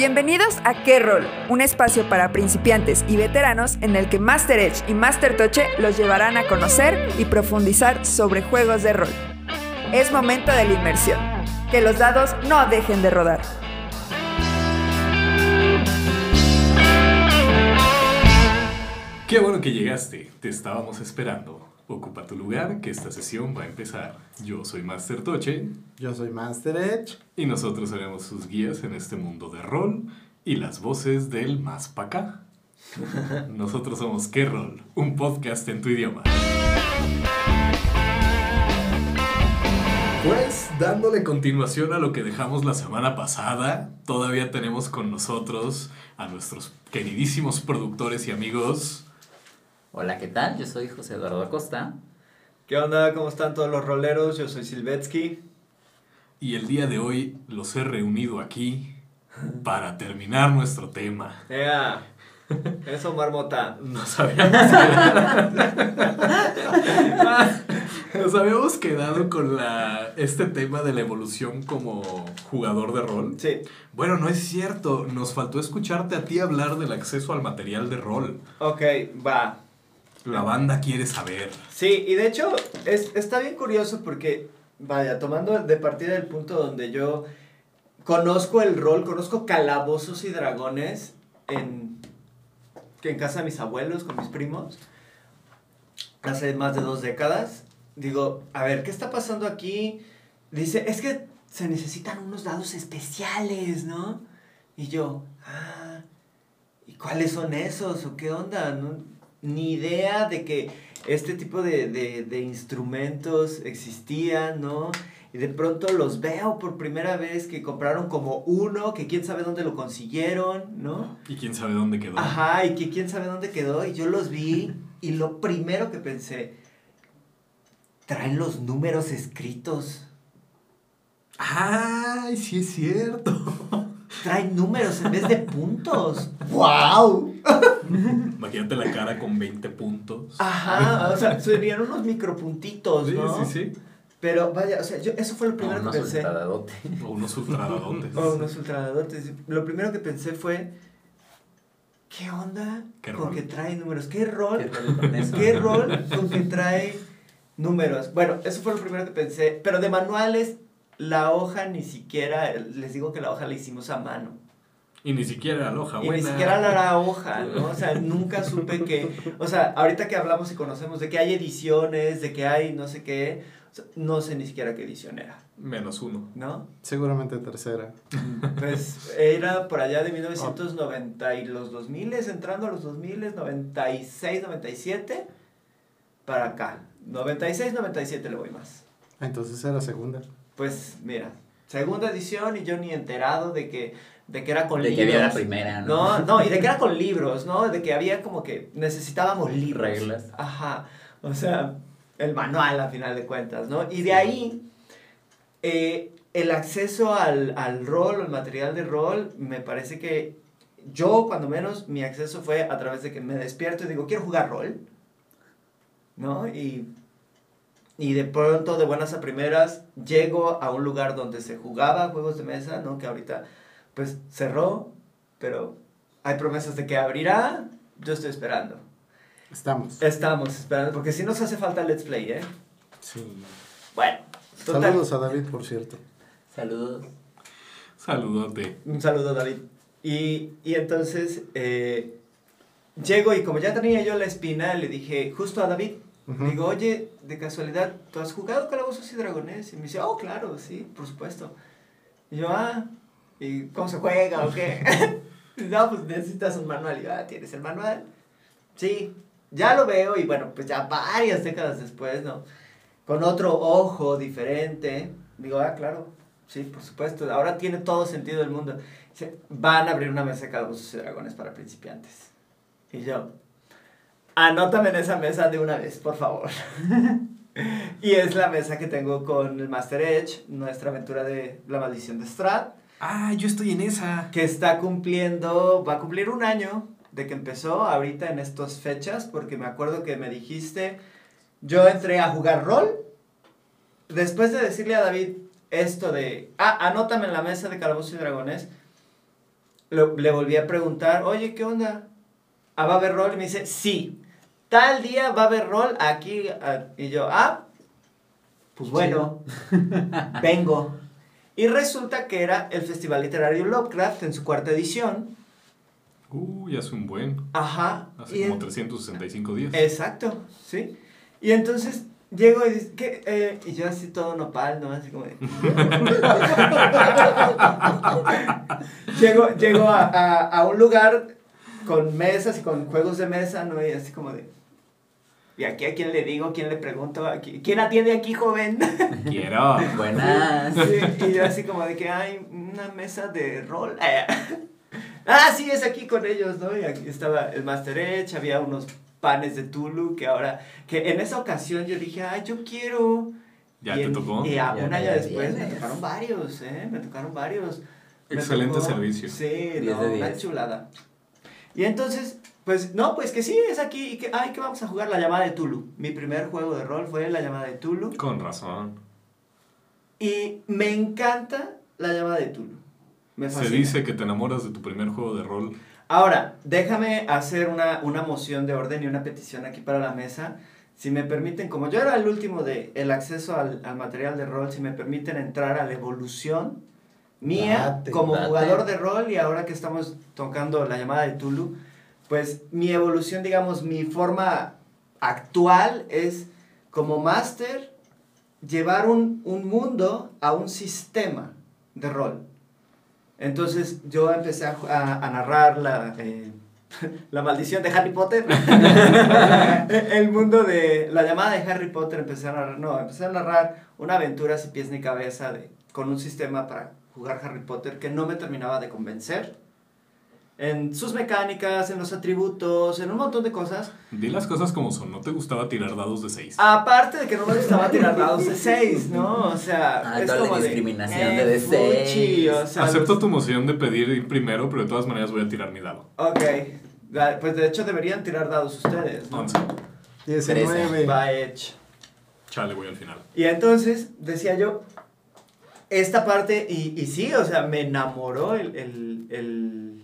Bienvenidos a Qué Rol, un espacio para principiantes y veteranos en el que Master Edge y Master Toche los llevarán a conocer y profundizar sobre juegos de rol. Es momento de la inmersión. Que los dados no dejen de rodar. Qué bueno que llegaste, te estábamos esperando. Ocupa tu lugar, que esta sesión va a empezar. Yo soy Master Toche Yo soy Master Edge. y nosotros seremos sus guías en este mundo de rol y las voces del más pa' acá. Nosotros somos ¿Qué Rol? Un podcast en tu idioma. Pues dándole continuación a lo que dejamos la semana pasada, todavía tenemos con nosotros a nuestros queridísimos productores y amigos. Hola, ¿qué tal? Yo soy José Eduardo Acosta. ¿Qué onda? ¿Cómo están todos los roleros? Yo soy Silvetsky. Y el día de hoy los he reunido aquí para terminar nuestro tema. ¡Ea! Eso, marmota. Nos habíamos quedado, nos habíamos quedado con la, este tema de la evolución como jugador de rol. Sí. Bueno, no es cierto. Nos faltó escucharte a ti hablar del acceso al material de rol. Ok, va. La banda quiere saber. Sí, y de hecho es, está bien curioso porque, vaya, tomando de partida el punto donde yo conozco el rol, conozco calabozos y dragones en, en casa de mis abuelos, con mis primos, hace más de dos décadas. Digo, a ver, ¿qué está pasando aquí? Dice, es que se necesitan unos dados especiales, ¿no? Y yo, ah, ¿y cuáles son esos? ¿O qué onda? No, ni idea de que este tipo de, de, de instrumentos existían, ¿no? Y de pronto los veo por primera vez que compraron como uno, que quién sabe dónde lo consiguieron, ¿no? Y quién sabe dónde quedó. Ajá, y que quién sabe dónde quedó. Y yo los vi y lo primero que pensé, traen los números escritos. ¡Ay, sí es cierto! Traen números en vez de puntos. ¡Wow! Imagínate la cara con 20 puntos. Ajá, o sea, serían unos micropuntitos, Sí, ¿no? sí, sí. Pero vaya, o sea, yo, eso fue lo primero que pensé. ultradadote. O unos ultradadotes. O unos ultradadotes. Lo primero que pensé fue, ¿qué onda ¿Qué con rol? que trae números? ¿Qué rol? ¿Qué rol con eso? ¿Qué rol con que trae números? Bueno, eso fue lo primero que pensé. Pero de manuales, la hoja ni siquiera, les digo que la hoja la hicimos a mano. Y ni siquiera la hoja Y buena. ni siquiera la la hoja, ¿no? O sea, nunca supe que, o sea, ahorita que hablamos y conocemos de que hay ediciones, de que hay no sé qué, o sea, no sé ni siquiera qué edición era, Menos uno. ¿no? Seguramente tercera. Pues era por allá de 1990 y los 2000, entrando a los 2000, 96, 97, para acá. 96, 97 le voy más. Entonces era segunda. Pues mira, segunda edición y yo ni enterado de que, de que era con De que libros. había la primera, ¿no? No, no, y de que era con libros, ¿no? De que había como que necesitábamos libros. Reglas. Ajá. O sea, el manual a final de cuentas, ¿no? Y de ahí, eh, el acceso al, al rol, al material de rol, me parece que yo, cuando menos, mi acceso fue a través de que me despierto y digo, quiero jugar rol, ¿no? Y, y de pronto, de buenas a primeras, llego a un lugar donde se jugaba juegos de mesa, ¿no? Que ahorita, pues, cerró, pero hay promesas de que abrirá, yo estoy esperando. Estamos. Estamos esperando, porque si nos hace falta Let's Play, ¿eh? Sí. Bueno, total. Saludos a David, por cierto. Saludos. Saludote. Un saludo, David. Y, y entonces, eh, llego y como ya tenía yo la espina, le dije justo a David, Ujú. digo, oye, de casualidad, ¿tú has jugado Calabozos y Dragones? Y me dice, oh, claro, sí, por supuesto. Y yo, ah, ¿y cómo se juega o qué? no, pues necesitas un manual. Y yo, ah, ¿tienes el manual? Sí, ya lo veo y bueno, pues ya varias décadas después, ¿no? Con otro ojo diferente. Digo, ah, claro, sí, por supuesto. Ahora tiene todo sentido del mundo. Dice, van a abrir una mesa de calabozos y dragones para principiantes. Y yo, anótame en esa mesa de una vez, por favor. y es la mesa que tengo con el Master Edge, nuestra aventura de la maldición de Strat Ah, yo estoy en esa. que está cumpliendo, va a cumplir un año de que empezó ahorita en estas fechas, porque me acuerdo que me dijiste, yo entré a jugar rol, después de decirle a David esto de, ah, anótame en la mesa de Calabozos y Dragones, lo- le volví a preguntar, oye, ¿qué onda? ¿Ah, ¿Va a haber rol? Y me dice, sí, tal día va a haber rol aquí. ah", Y yo, ah, pues bueno, vengo. Y resulta que era el Festival Literario Lovecraft en su cuarta edición. Uy, hace un buen. Ajá. Hace y como en- 365 días. Exacto, sí. Y entonces llego y dice, ¿qué? Eh, y yo así todo nopal, ¿no? Así como de... llego llego a, a, a un lugar con mesas y con juegos de mesa, ¿no? Y así como de... ¿Y aquí a quién le digo? ¿Quién le pregunto? Aquí, ¿Quién atiende aquí, joven? Quiero. Buenas. Sí, y yo así como de que hay una mesa de rol. ah, sí, es aquí con ellos, ¿no? Y aquí estaba el Master Edge, había unos panes de Tulu que ahora, que en esa ocasión yo dije, ay, yo quiero. ¿Ya Y te en- tocó? Y a Ya un me año después me tienes. tocaron varios, ¿eh? Me tocaron varios. Me Excelente tocó- servicio. Sí, no, una chulada. Y entonces, pues, no, pues que sí, es aquí. Y que, ay, que vamos a jugar la llamada de Tulu. Mi primer juego de rol fue la llamada de Tulu. Con razón. Y me encanta la llamada de Tulu. Me Se dice que te enamoras de tu primer juego de rol. Ahora, déjame hacer una, una moción de orden y una petición aquí para la mesa. Si me permiten, como yo era el último de el acceso al, al material de rol, si me permiten entrar a la evolución mía Date, como date. jugador de rol y ahora que estamos tocando la llamada de Tulu, pues mi evolución, digamos, mi forma actual es como máster llevar un, un mundo a un sistema de rol. Entonces yo empecé a, narrar la, eh, la maldición de Harry Potter. el mundo de la llamada de Harry Potter empecé a narrar, no, empecé a narrar una aventura sin pies ni cabeza de, con un sistema para jugar Harry Potter que no me terminaba de convencer. En sus mecánicas, en los atributos, en un montón de cosas. Di las cosas como son. No te gustaba tirar dados de 6. Aparte de que no me gustaba tirar dados de 6, ¿no? O sea, Ah, es como de, discriminación eh, de de fuchi, seis. o sea, Acepto los- tu moción de pedir ir primero, pero de todas maneras voy a tirar mi dado. Ok, pues de hecho deberían tirar dados ustedes, ¿no? 11. 19. Va hecho. Chale, voy al final. Y entonces, decía yo, esta parte, y, y sí, o sea, me enamoró el, el, el,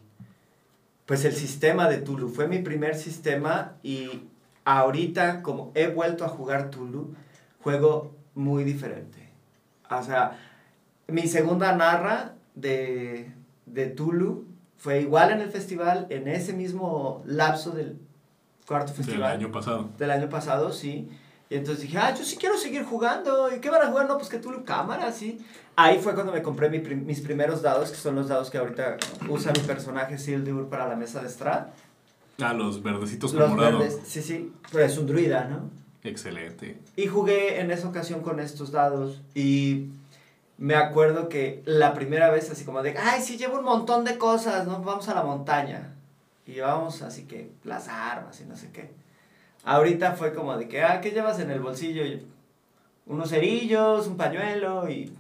pues el sistema de Tulu. Fue mi primer sistema y ahorita, como he vuelto a jugar Tulu, juego muy diferente. O sea, mi segunda narra de, de Tulu fue igual en el festival, en ese mismo lapso del cuarto Del festival año pasado. del año pasado, sí. Y entonces dije, ah, yo sí quiero seguir jugando. ¿Y qué van a jugar? No, pues que tú cámara, sí. Ahí fue cuando me compré mi prim- mis primeros dados, que son los dados que ahorita usa mi personaje Sildur para la mesa de Strad. Ah, los verdecitos con Los morado. verdes, sí, sí. Pero es un druida, ¿no? Excelente. Y jugué en esa ocasión con estos dados. Y me acuerdo que la primera vez, así como de, ay, sí, llevo un montón de cosas, ¿no? Vamos a la montaña. Y llevamos así que las armas y no sé qué. Ahorita fue como de que, ah, ¿qué llevas en el bolsillo? Y unos cerillos, un pañuelo y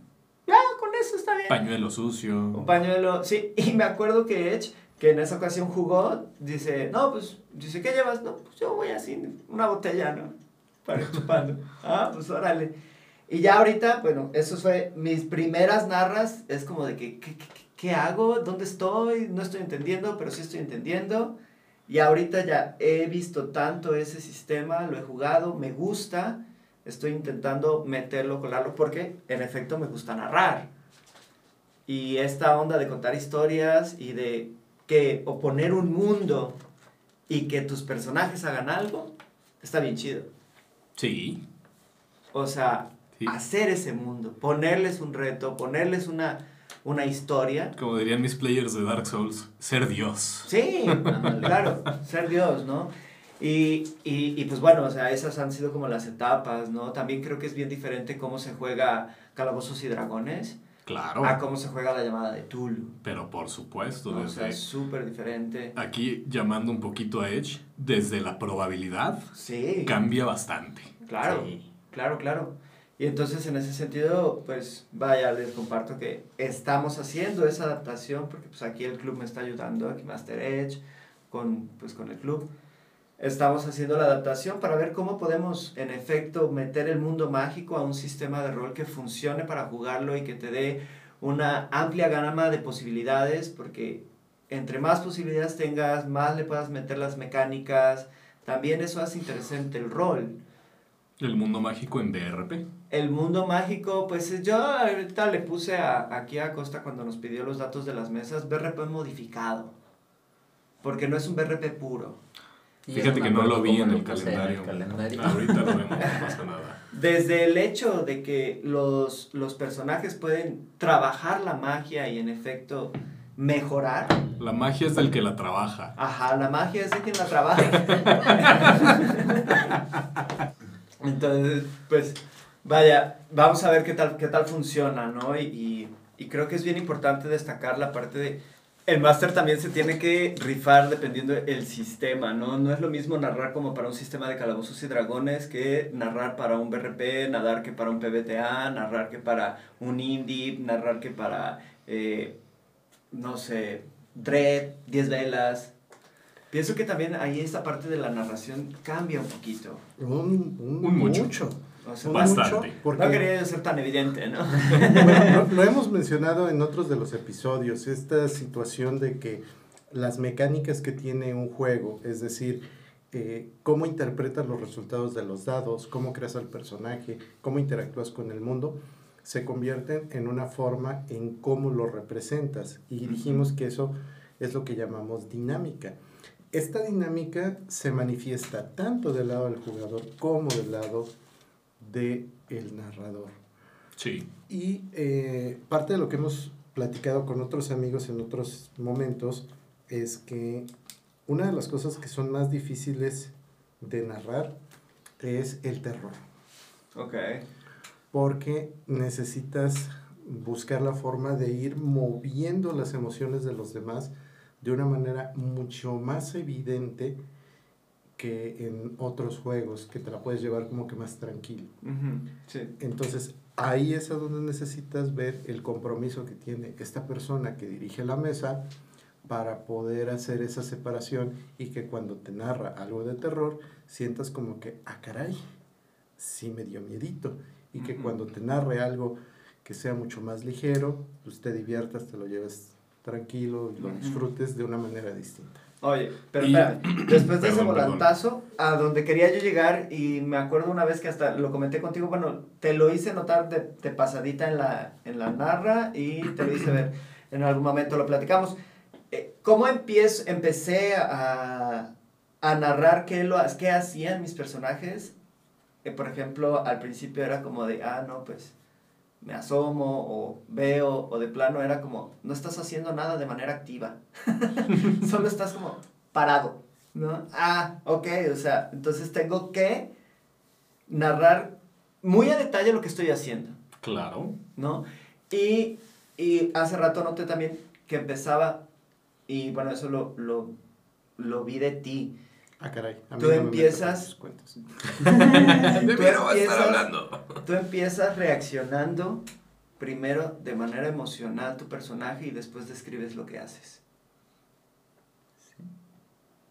ya, con eso está bien. Pañuelo sucio. Un pañuelo, sí. Y me acuerdo que Edge, que en esa ocasión jugó, dice, no, pues, dice, ¿qué llevas? No, pues yo voy así, una botella, ¿no? Para ir chupando. ah, pues órale. Y ya ahorita, bueno, eso fue mis primeras narras, es como de que, ¿qué, qué, qué hago? ¿Dónde estoy? No estoy entendiendo, pero sí estoy entendiendo. Y ahorita ya he visto tanto ese sistema, lo he jugado, me gusta, estoy intentando meterlo, colarlo, porque en efecto me gusta narrar. Y esta onda de contar historias y de que o poner un mundo y que tus personajes hagan algo, está bien chido. Sí. O sea, Sí. hacer ese mundo, ponerles un reto, ponerles una, una historia. Como dirían mis players de Dark Souls, ser Dios. Sí, claro, ser Dios, ¿no? Y, y, y pues bueno, o sea, esas han sido como las etapas, ¿no? También creo que es bien diferente cómo se juega Calabozos y Dragones Claro. a cómo se juega la llamada de Tulu. Pero por supuesto, ¿no? O sea, desde es súper diferente. aquí llamando un poquito a Edge, desde la probabilidad Sí, cambia bastante. claro, Sí. claro, claro. Y entonces en ese sentido, pues vaya, les comparto que estamos haciendo esa adaptación porque pues aquí el club me está ayudando, aquí Master Edge, con, pues con el club. Estamos haciendo la adaptación para ver cómo podemos en efecto meter el mundo mágico a un sistema de rol que funcione para jugarlo y que te dé una amplia gama de posibilidades porque entre más posibilidades tengas, más le puedas meter las mecánicas, también eso hace interesante el rol. El mundo mágico en BRP. El mundo mágico, pues yo ahorita le puse a, aquí a Costa cuando nos pidió los datos de las mesas, BRP modificado. Porque no es un BRP puro. Fíjate que no lo vi en el, calendario. Ahorita lo vemos, no pasa nada. Desde el hecho de que los, los personajes pueden trabajar la magia y en efecto mejorar. La magia es del que la trabaja. Ajá, la magia es de quien la trabaja. Entonces, pues, vaya, vamos a ver qué tal, qué tal funciona, ¿no? Y, y, creo que es bien importante destacar la parte de... El máster también se tiene que rifar dependiendo del sistema, ¿no? No es lo mismo narrar como para un sistema de calabozos y dragones que narrar para un BRP, narrar que para un PBTA, narrar que para un indie, narrar que para, eh, no sé, Dread, 10 velas, Pienso que también ahí esta parte de la narración cambia un poquito. Un, un, mucho. Bastante. porque, no quería ser tan evidente, ¿no? lo, hemos mencionado en otros de los episodios, esta situación de que las mecánicas que tiene un juego, es decir, eh, cómo interpretas los resultados de los dados, cómo creas al personaje, cómo interactúas con el mundo, se convierten en una forma en cómo lo representas. Y dijimos que eso es lo que llamamos dinámica esta dinámica se manifiesta tanto del lado del jugador como del lado del el narrador. Sí. Y eh, parte de lo que hemos platicado con otros amigos en otros momentos es que una de las cosas que son más difíciles de narrar es el terror. Ok. Porque necesitas buscar la forma de ir moviendo las emociones de los demás de una manera mucho más evidente que en otros juegos, que te la puedes llevar como que más tranquilo. Entonces, ahí es a donde necesitas ver el compromiso que tiene esta persona que dirige la mesa para poder hacer esa separación y que cuando te narra algo de terror, sientas como que, ah, caray, sí me dio miedito. Y que cuando te narre algo que sea mucho más ligero, pues te diviertas, te lo lleves tranquilo y lo disfrutes de una manera distinta. Oye, pero después de ese volantazo, a donde quería yo llegar, y me acuerdo una vez que hasta lo comenté contigo, bueno, te lo hice notar de, de pasadita en la, en la narra y te lo hice ver, en algún momento lo platicamos. Eh, ¿Cómo empiezo, empecé a, a narrar qué, lo, qué hacían mis personajes? Que, por ejemplo, al principio era como de, ah, no, pues me asomo o veo o de plano era como, no estás haciendo nada de manera activa, solo estás como parado, ¿no? Ah, ok, o sea, entonces tengo que narrar muy a detalle lo que estoy haciendo. Claro. ¿No? Y, y hace rato noté también que empezaba, y bueno, eso lo, lo, lo vi de ti, Ah, caray. tú empiezas. Tú empiezas reaccionando primero de manera emocional tu personaje y después describes lo que haces.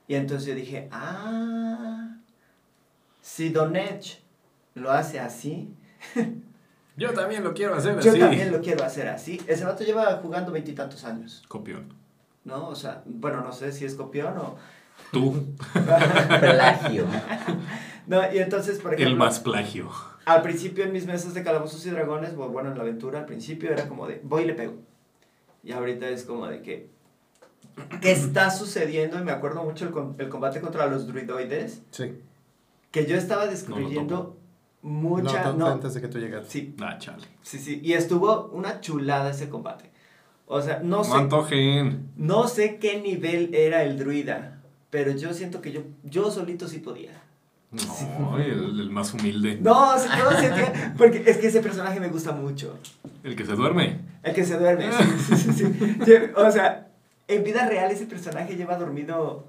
Y entonces yo dije, ah, si Don Edge lo hace así. yo también lo quiero hacer así. Yo también lo quiero hacer así. Ese vato lleva jugando veintitantos años. Copión. ¿No? O sea, bueno, no sé si es copión o Tú. plagio. No, y entonces, por ejemplo. El más plagio. Al principio en mis mesas de calabozos y dragones, bueno, en la aventura al principio era como de, voy y le pego. Y ahorita es como de que, ¿qué está sucediendo? Y me acuerdo mucho el, el combate contra los druidoides. Sí. Que yo estaba descubriendo mucha... No, antes de que tú llegaras. Sí. Ah, chale. Sí, sí. Y estuvo una chulada ese combate. O sea, no sé... Antojen. No sé qué nivel era el druida pero yo siento que yo, yo solito sí podía. No, el, más humilde. No, sí, no, sentía, porque es que ese personaje me gusta mucho. ¿El que se duerme? El que se duerme, sí, sí, sí, O sea, en vida real ese personaje lleva dormido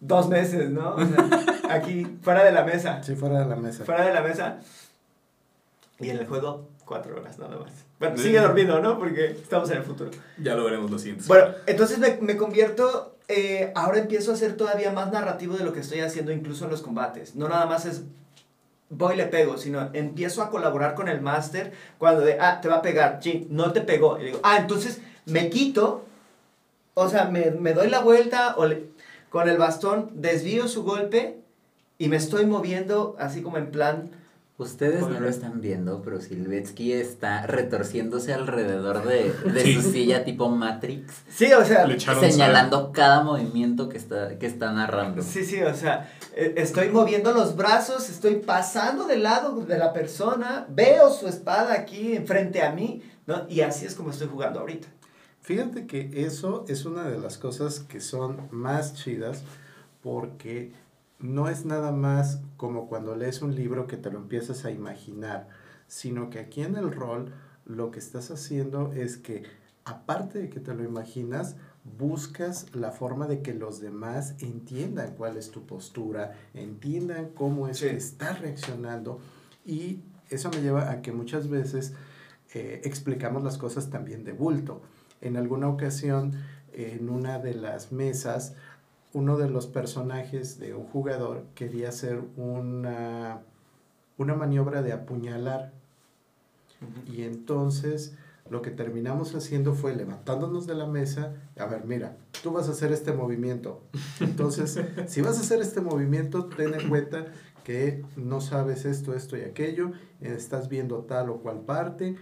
dos meses, ¿no? O sea, aquí, fuera de la mesa. Sí, fuera de la mesa. Fuera de la mesa. Y en el juego, cuatro horas nada más. Bueno, sigue dormido, ¿no? Porque estamos en el futuro. Ya lo veremos lo siguiente. Bueno, entonces me, me convierto eh, ahora empiezo a ser todavía más narrativo de lo que estoy haciendo incluso en los combates. No nada más es voy le pego, sino empiezo a colaborar con el máster cuando de, ah, te va a pegar, ching, no te pegó. Y digo, ah, entonces me quito O sea, me, me doy la vuelta o le- con el bastón desvío su golpe y me estoy moviendo así como en plan... Ustedes no lo están viendo, pero Silvetsky está retorciéndose alrededor de, de Sí. su silla tipo Matrix, Sí, o sea... Sal. señalando cada movimiento que está, que está narrando. Sí, sí, o sea, eh, estoy moviendo los brazos, estoy pasando del lado de la persona, veo su espada aquí enfrente a mí, ¿no? Y así es como estoy jugando ahorita. Fíjate que eso es una de las cosas que son más chidas porque no es nada más como cuando lees un libro que te lo empiezas a imaginar, sino que aquí en el rol lo que estás haciendo es que aparte de que te lo imaginas, buscas la forma de que los demás entiendan cuál es tu postura, entiendan cómo es Sí. que estás reaccionando y eso me lleva a que muchas veces eh, explicamos las cosas también de bulto. En alguna ocasión, en una de las mesas, uno de los personajes de un jugador quería hacer una, una maniobra de apuñalar. Y entonces lo que terminamos haciendo fue levantándonos de la mesa, a ver, mira, tú vas a hacer este movimiento. Entonces, si vas a hacer este movimiento, ten en cuenta que no sabes esto, esto y aquello, estás viendo tal o cual parte,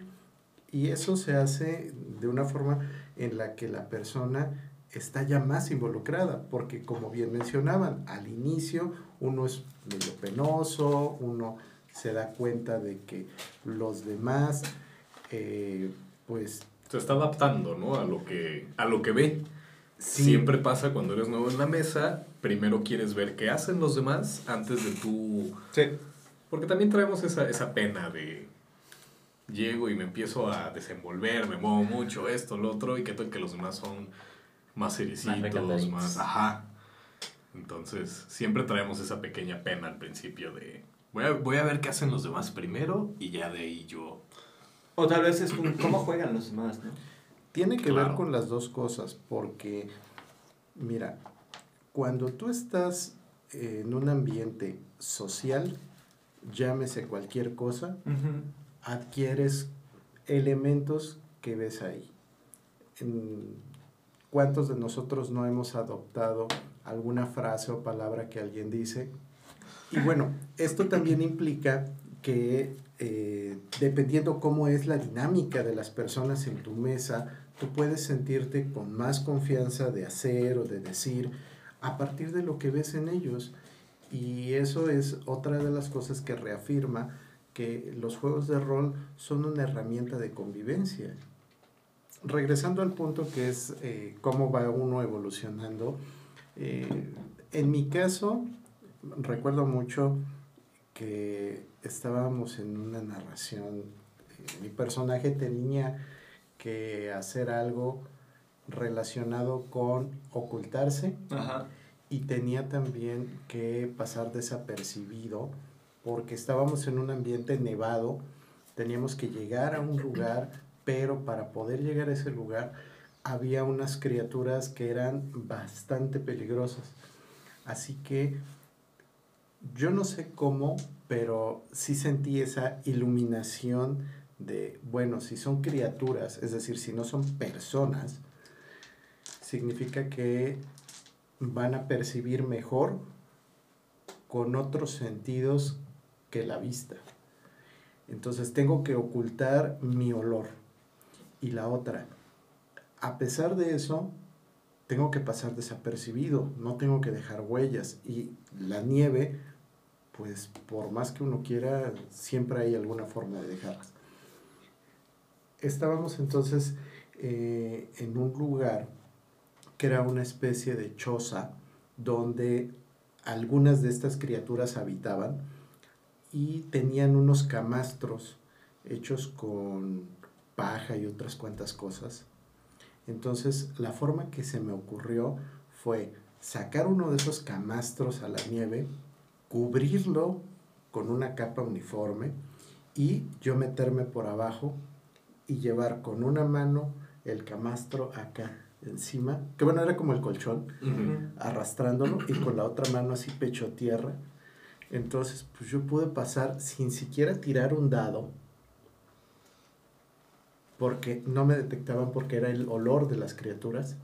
y eso se hace de una forma en la que la persona está ya más involucrada, porque como bien mencionaban, al inicio uno es medio penoso, uno se da cuenta de que los demás, eh, pues Se está adaptando, ¿no? A lo que, a lo que ve. Sí. Siempre pasa cuando eres nuevo en la mesa, primero quieres ver qué hacen los demás antes de tú... Sí. Porque también traemos esa, esa pena de... Llego y me empiezo a desenvolver, me muevo mucho, esto, lo otro, y que que los demás son más sericitos, recataditos. más... Ajá. Entonces, siempre traemos esa pequeña pena al principio de... Voy a, voy a ver qué hacen los demás primero y ya de ahí yo... O tal vez es un, cómo juegan los demás, ¿no? Tiene que ver con las dos cosas, porque, mira, cuando tú estás en un ambiente social, llámese cualquier cosa, adquieres elementos que ves ahí. En- ¿Cuántos de nosotros no hemos adoptado alguna frase o palabra que alguien dice? Y bueno, esto también implica que eh, dependiendo cómo es la dinámica de las personas en tu mesa, tú puedes sentirte con más confianza de hacer o de decir a partir de lo que ves en ellos. Y eso es otra de las cosas que reafirma que los juegos de rol son una herramienta de convivencia. Regresando al punto que es eh, cómo va uno evolucionando, eh, en mi caso recuerdo mucho que estábamos en una narración, eh, mi personaje tenía que hacer algo relacionado con ocultarse Ajá. y tenía también que pasar desapercibido porque estábamos en un ambiente nevado, teníamos que llegar a un lugar, pero para poder llegar a ese lugar había unas criaturas que eran bastante peligrosas. Así que yo no sé cómo, pero sí sentí esa iluminación de, bueno, si son criaturas, es decir, si no son personas, significa que van a percibir mejor con otros sentidos que la vista. Entonces tengo que ocultar mi olor. Y la otra, a pesar de eso, tengo que pasar desapercibido, no tengo que dejar huellas. Y la nieve, pues por más que uno quiera, siempre hay alguna forma de dejarlas. Estábamos entonces eh, en un lugar que era una especie de choza donde algunas de estas criaturas habitaban y tenían unos camastros hechos con paja y otras cuantas cosas. Entonces la forma que se me ocurrió fue sacar uno de esos camastros a la nieve, cubrirlo con una capa uniforme y yo meterme por abajo y llevar con una mano el camastro acá encima, que bueno, era como el colchón, arrastrándolo y con la otra mano así pecho tierra. Entonces, pues yo pude pasar sin siquiera tirar un dado, porque no me detectaban porque era el olor de las criaturas.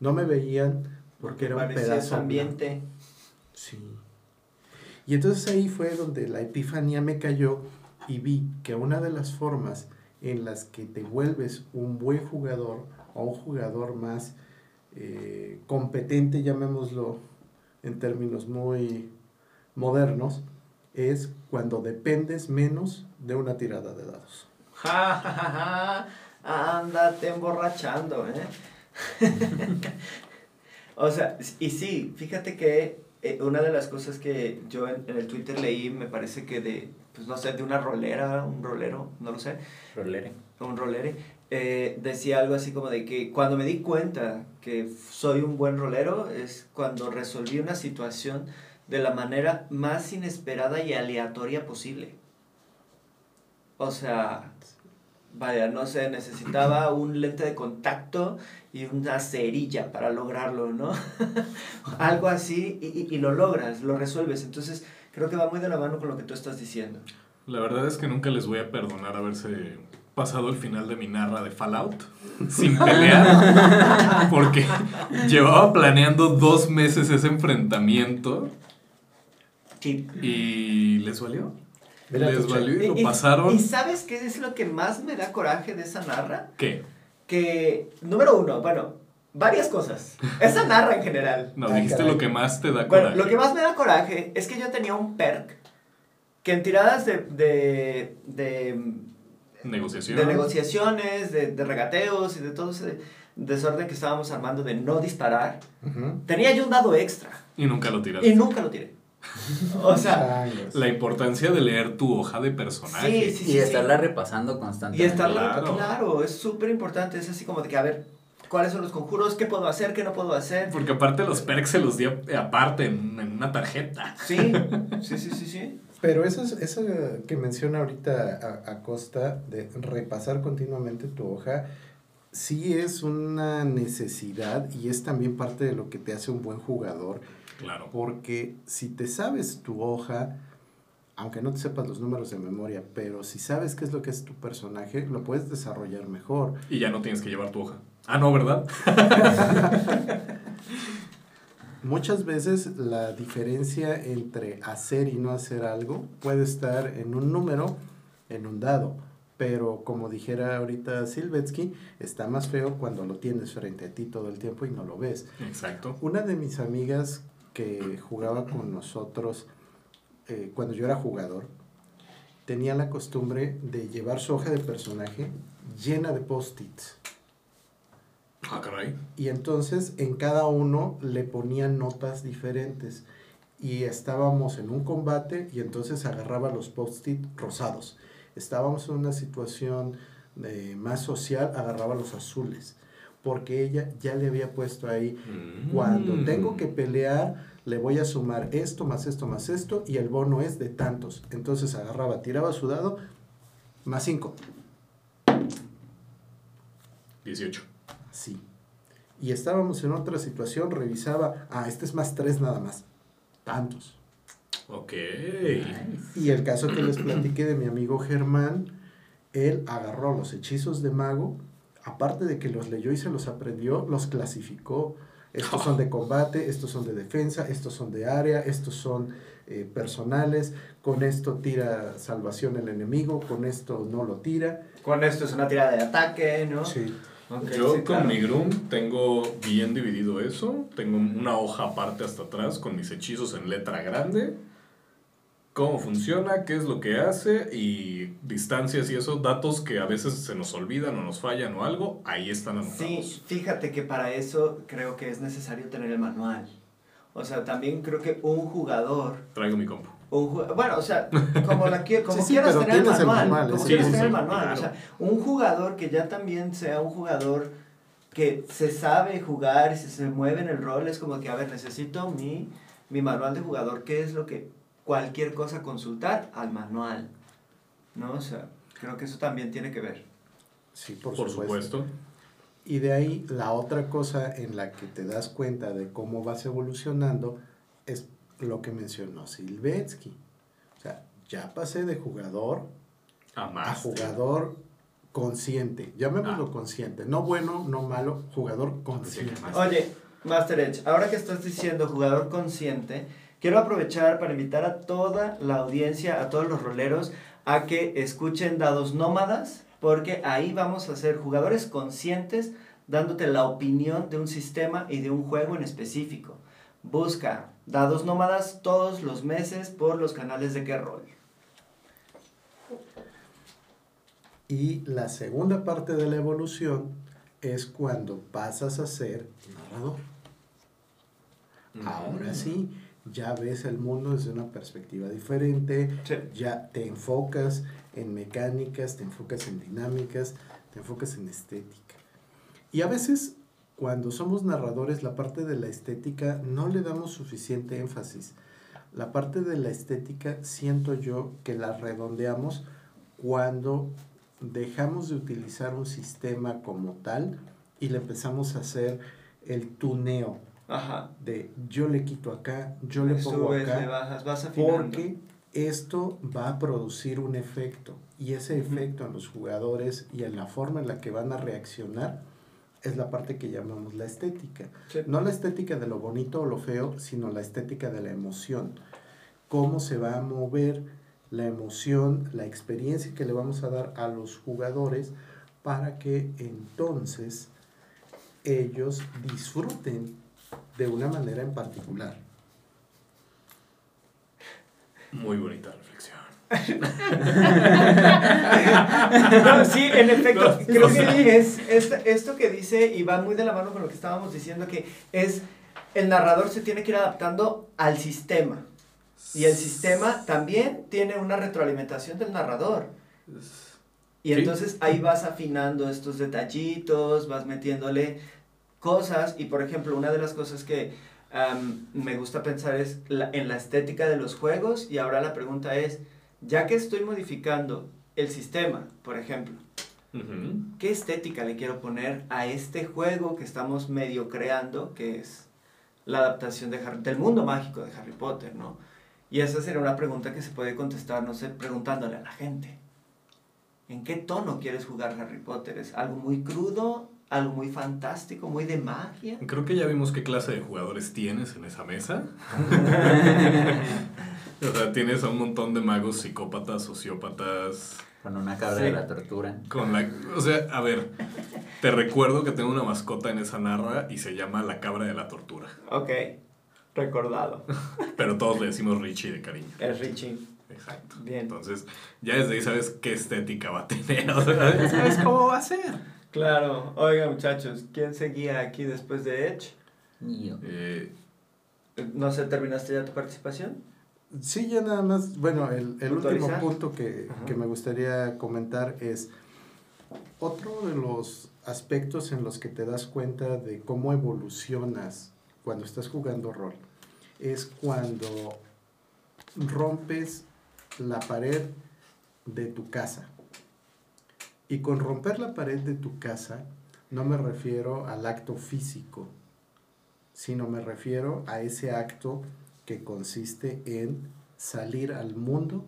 No me veían porque era un pedazo. ese ambiente. Sí. Y entonces ahí fue donde la epifanía me cayó y vi que una de las formas en las que te vuelves un buen jugador o un jugador más eh, competente, llamémoslo en términos muy modernos, es cuando dependes menos de una tirada de dados. Ja, ja, ja, ja. Ándate emborrachando, ¿eh? o sea, y sí, fíjate que eh, una de las cosas que yo en, en el Twitter leí, me parece que de, pues no sé, de una rolera, un rolero, no lo sé, Rolere. un rolere, eh, decía algo así como de que cuando me di cuenta que soy un buen rolero es cuando resolví una situación de la manera más inesperada y aleatoria posible. O sea, vaya, no sé, necesitaba un lente de contacto y una cerilla para lograrlo, ¿no? Algo así y, y- y lo logras, lo resuelves. Entonces, creo que va muy de la mano con lo que tú estás diciendo. La verdad es que nunca les voy a perdonar haberse pasado el final de mi narra de Fallout sin pelear. Porque llevaba planeando dos meses ese enfrentamiento Sí. y les valió. Mira, les valió y lo Y- pasaron. ¿Y sabes qué es lo que más me da coraje de esa narra? ¿Qué? Que, número uno, bueno, varias cosas. Esa narra en general. No, Ah, dijiste caray. lo que más te da Bueno, coraje. lo que más me da coraje es que yo tenía un perk que en tiradas de, de, de, Negociación. de negociaciones, de, de regateos y de todo ese desorden que estábamos armando de no disparar, Ujú. tenía yo un dado extra Y nunca lo tiraste. y nunca lo tiré. O sea. La importancia de leer tu hoja de personaje. Sí, sí. Y estarla repasando constantemente. Y Claro. claro. es súper importante. Es así como de que, a ver, ¿cuáles son los conjuros? ¿Qué puedo hacer? ¿Qué no puedo hacer? Porque aparte los perks se los di a- aparte en, en una tarjeta. Sí, sí, sí, sí, sí. Pero eso, es, eso que menciona ahorita a, a Costa de repasar continuamente tu hoja, sí es una necesidad y es también parte de lo que te hace un buen jugador, Claro. porque si te sabes tu hoja, aunque no te sepas los números de memoria, pero si sabes qué es lo que es tu personaje, lo puedes desarrollar mejor. Y ya no tienes que llevar tu hoja. Ah, no, ¿verdad? Muchas veces la diferencia entre hacer y no hacer algo puede estar en un número, en un dado. Pero como dijera ahorita Silvetsky, está más feo cuando lo tienes frente a ti todo el tiempo y no lo ves. Exacto. Una de mis amigas que jugaba con nosotros eh, cuando yo era jugador, tenía la costumbre de llevar su hoja de personaje llena de post-its. Ah, caray. Y entonces en cada uno le ponían notas diferentes. Y estábamos en un combate y entonces agarraba los post-it rosados. Estábamos en una situación eh, más social, agarraba los azules. Porque ella ya le había puesto ahí, cuando Mm. tengo que pelear, le voy a sumar esto más esto más esto y el bono es de tantos. Entonces agarraba, tiraba su dado, más cinco. 18. Sí. Y estábamos en otra situación, revisaba, ah, este es más tres nada más. Tantos. Ok. Y el caso que les platiqué de mi amigo Germán, él agarró los hechizos de mago, aparte de que los leyó y se los aprendió, los clasificó. Estos son de combate, estos son de defensa, estos son de área, estos son eh, personales, con esto tira salvación el enemigo, con esto no lo tira. Con esto es una tirada de ataque, ¿no? Sí. Yo sí, con claro. mi Grum tengo bien dividido eso. Tengo una hoja aparte hasta atrás con mis hechizos en letra grande. Cómo funciona, qué es lo que hace y distancias y eso, datos que a veces se nos olvidan o nos fallan o algo, ahí están anotados. Sí, fíjate que para eso creo que es necesario tener el manual. O sea, también creo que un jugador, Traigo mi compu. un ju- bueno, o sea, como, la, como Sí, sí, quieras pero tener el tienes el manual, manual, como ese quieras sí, tener el sí, manual, claro. o sea, un jugador que ya también sea un jugador que se sabe jugar se, se mueve en el rol, es como que, a ver, necesito mi, mi manual de jugador, ¿qué es lo que cualquier cosa consultar al manual? ¿No? O sea, creo que eso también tiene que ver. Sí, por, Por, supuesto. supuesto. Y de ahí la otra cosa en la que te das cuenta de cómo vas evolucionando es lo que mencionó Silvetsky. O sea, ya pasé de jugador A jugador consciente, llamémoslo Ah. consciente, no bueno, no malo, jugador consciente. Oye, Master Edge, ahora que estás diciendo jugador consciente, quiero aprovechar para invitar a toda la audiencia, a todos los roleros, a que escuchen Dados Nómadas, porque ahí vamos a ser jugadores conscientes dándote la opinión de un sistema y de un juego en específico. Busca Dados Nómadas todos los meses por los canales de Roll. Y la segunda parte de la evolución es cuando pasas a ser narrador. Ahora sí, ya ves el mundo desde una perspectiva diferente, Sí. ya te enfocas en mecánicas, te enfocas en dinámicas, te enfocas en estética. Y a veces, cuando somos narradores, la parte de la estética no le damos suficiente énfasis. La parte de la estética siento yo que la redondeamos cuando dejamos de utilizar un sistema como tal y le empezamos a hacer el tuneo Ajá. de yo le quito acá, yo le Le pongo subes, acá. le bajas, vas afinando. Porque esto va a producir un efecto y ese Ujú. efecto en los jugadores y en la forma en la que van a reaccionar es la parte que llamamos la estética. Sí. No la estética de lo bonito o lo feo, sino la estética de la emoción. Cómo se va a mover la emoción, la experiencia que le vamos a dar a los jugadores para que entonces ellos disfruten de una manera en particular. Muy bonita reflexión. No, sí, en efecto, No, creo que es esto, esto que dice y va muy de la mano con lo que estábamos diciendo, que es el narrador se tiene que ir adaptando al sistema. Y el sistema también tiene una retroalimentación del narrador. Y entonces ahí vas afinando estos detallitos, vas metiéndole cosas. Y por ejemplo, una de las cosas que am, me gusta pensar es la- en la estética de los juegos. Y ahora la pregunta es, ya que estoy modificando el sistema, por ejemplo. ¿qué estética le quiero poner a este juego que estamos medio creando, que es la adaptación de Harry- del mundo mágico de Harry Potter, ¿no? Y esa sería una pregunta que se puede contestar, no sé, preguntándole a la gente. ¿En qué tono quieres jugar Harry Potter? ¿Es algo muy crudo? ¿Algo muy fantástico? ¿Muy de magia? Creo que ya vimos qué clase de jugadores tienes en esa mesa. o sea, tienes a un montón de magos psicópatas, sociópatas. Con una cabra Sí. de la tortura. Con la, o sea, a ver, te recuerdo que tengo una mascota en esa narra y se llama la cabra de la tortura. Ok, recordado. Pero todos le decimos Richie de cariño. Es Richie. Exacto. Bien. Entonces, ya desde ahí sabes qué estética va a tener. O sea, sabes cómo va a ser. Claro. Oiga, muchachos, ¿quién seguía aquí después de Edge? Yo. Eh, No sé, ¿terminaste ya tu participación? Sí, ya nada más, bueno, el, el último punto que, que me gustaría comentar es otro de los aspectos en los que te das cuenta de cómo evolucionas cuando estás jugando rol. Es cuando rompes la pared de tu casa. Y con romper la pared de tu casa no me refiero al acto físico, sino me refiero a ese acto que consiste en salir al mundo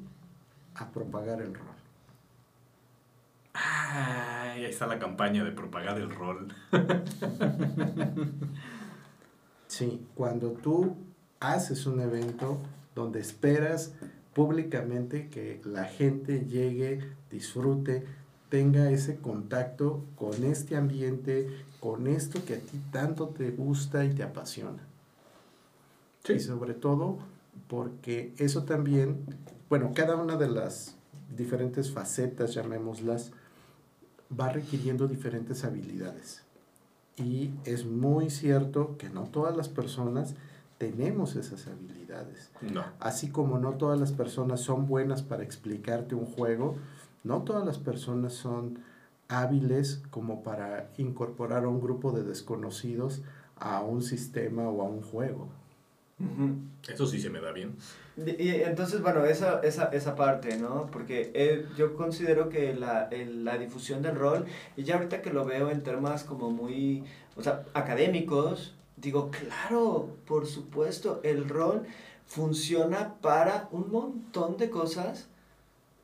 a propagar el rol. ay, ahí está la campaña de propagar el rol. Sí, cuando tú haces un evento donde esperas públicamente que la gente llegue, disfrute, tenga ese contacto con este ambiente, con esto que a ti tanto te gusta y te apasiona. Y sobre todo porque eso también, bueno, cada una de las diferentes facetas, llamémoslas, va requiriendo diferentes habilidades. Y es muy cierto que no todas las personas tenemos esas habilidades. No. Así como no todas las personas son buenas para explicarte un juego, no todas las personas son hábiles como para incorporar a un grupo de desconocidos a un sistema o a un juego. Eso sí se me da bien. Y, y entonces, bueno, esa, esa, esa parte, ¿no? Porque eh, yo considero que la, el- la difusión del rol, y ya ahorita que lo veo en temas como muy, o sea, académicos, digo, claro, por supuesto, el rol funciona para un montón de cosas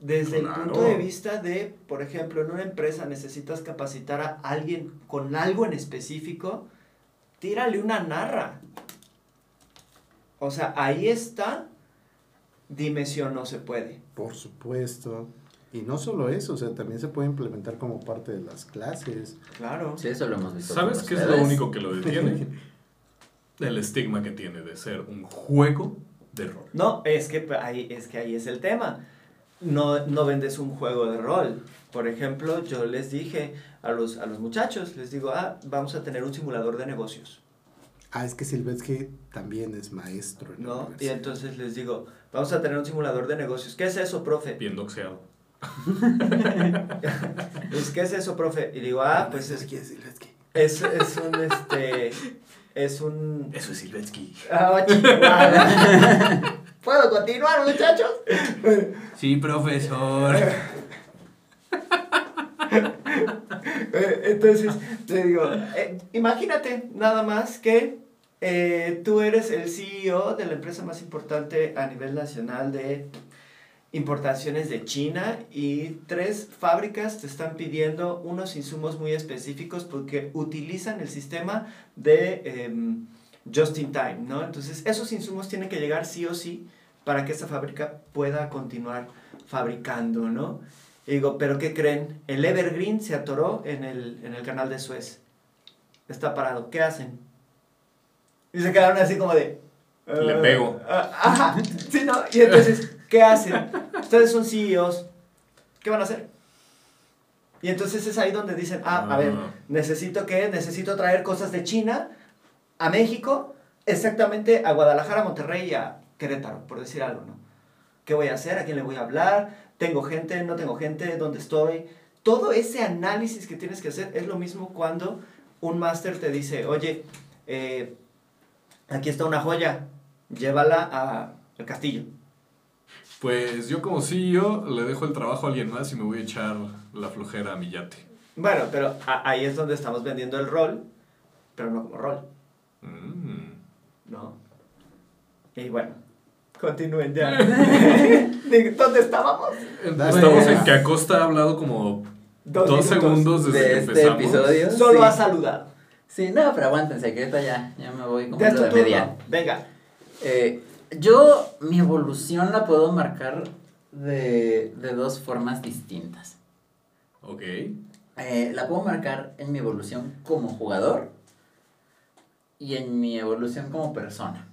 Desde el punto de vista de, por ejemplo, en una empresa necesitas capacitar a alguien con algo en específico, tírale una narra. O sea, ahí está, dime si o no se puede. Por supuesto. Y no solo eso, o sea, también se puede implementar como parte de las clases. Claro. Sí, eso lo hemos visto. ¿Sabes qué es lo único que lo detiene? El estigma que tiene de ser un juego de rol. No, es que ahí es, que ahí es el tema. No, no vendes un juego de rol. Por ejemplo, yo les dije a los, a los muchachos, les digo, ah, vamos a tener un simulador de negocios. Ah, es que Silvetsky también es maestro. en la ¿no? Y entonces les digo, vamos a tener un simulador de negocios. ¿Qué es eso, profe? Bien doxeado. Pues, ¿Qué es eso, profe? Y digo, ah, pues es, Silvetsky, Silvetsky. es, es un, este, es un... Eso es Silvetsky. Ah, chihuahua. ¿Puedo continuar, muchachos? Sí, profesor. Eh, Entonces, te digo, eh, imagínate nada más que eh, tú eres el CEO de la empresa más importante a nivel nacional de importaciones de China y tres fábricas te están pidiendo unos insumos muy específicos porque utilizan el sistema de em, just in time, ¿no? Entonces, esos insumos tienen que llegar sí o sí para que esa fábrica pueda continuar fabricando, ¿no? Y digo, ¿pero qué creen? El Evergreen se atoró en el, en el canal de Suez. Está parado. ¿Qué hacen? Y se quedaron así como de... Le "Ah, pego". ah, ajá, sí, ¿no? Y entonces, ¿qué hacen? Ustedes son CEOs. ¿Qué van a hacer? Y entonces es ahí donde dicen, ah, a ver, Ah. necesito que, necesito traer cosas de China a México, exactamente a Guadalajara, Monterrey y a Querétaro, por decir algo, ¿no? ¿Qué voy a hacer? ¿A quién le voy a hablar? ¿Tengo gente? ¿No tengo gente? ¿Dónde estoy? Todo ese análisis que tienes que hacer es lo mismo cuando un máster te dice, oye, eh, aquí está una joya, llévala a- al castillo. Pues yo como CEO le dejo el trabajo a alguien más y me voy a echar la flojera a mi yate. Bueno, pero ahí es donde estamos vendiendo el rol, pero no como rol, Mm. ¿no? Y bueno, continúen ya. ¿Dónde estábamos? Estamos en que Acosta ha hablado como Dos segundos desde de que este empezamos. episodio. Solo Sí. ha saludado. Sí, no, pero aguántense, que ahorita ya, ya me voy como de turno. media. Venga. Eh, yo, mi evolución la puedo marcar de, de dos formas distintas. Ok. Eh, la puedo marcar en mi evolución como jugador y en mi evolución como persona.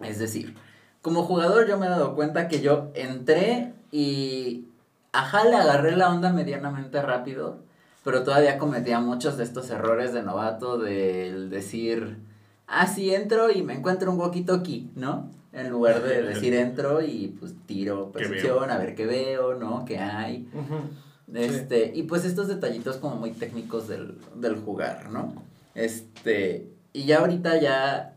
Es decir, como jugador yo me he dado cuenta que yo entré y ajá, le agarré la onda medianamente rápido, pero todavía cometía muchos de estos errores de novato del decir, ah, sí, entro y me encuentro un walkie-talkie, ¿no? En lugar de decir entro y pues tiro ¿Qué percepción, a ver qué veo, ¿no? ¿Qué hay? Este, y pues estos detallitos como muy técnicos del, del jugar, ¿no? Este, y ya ahorita ya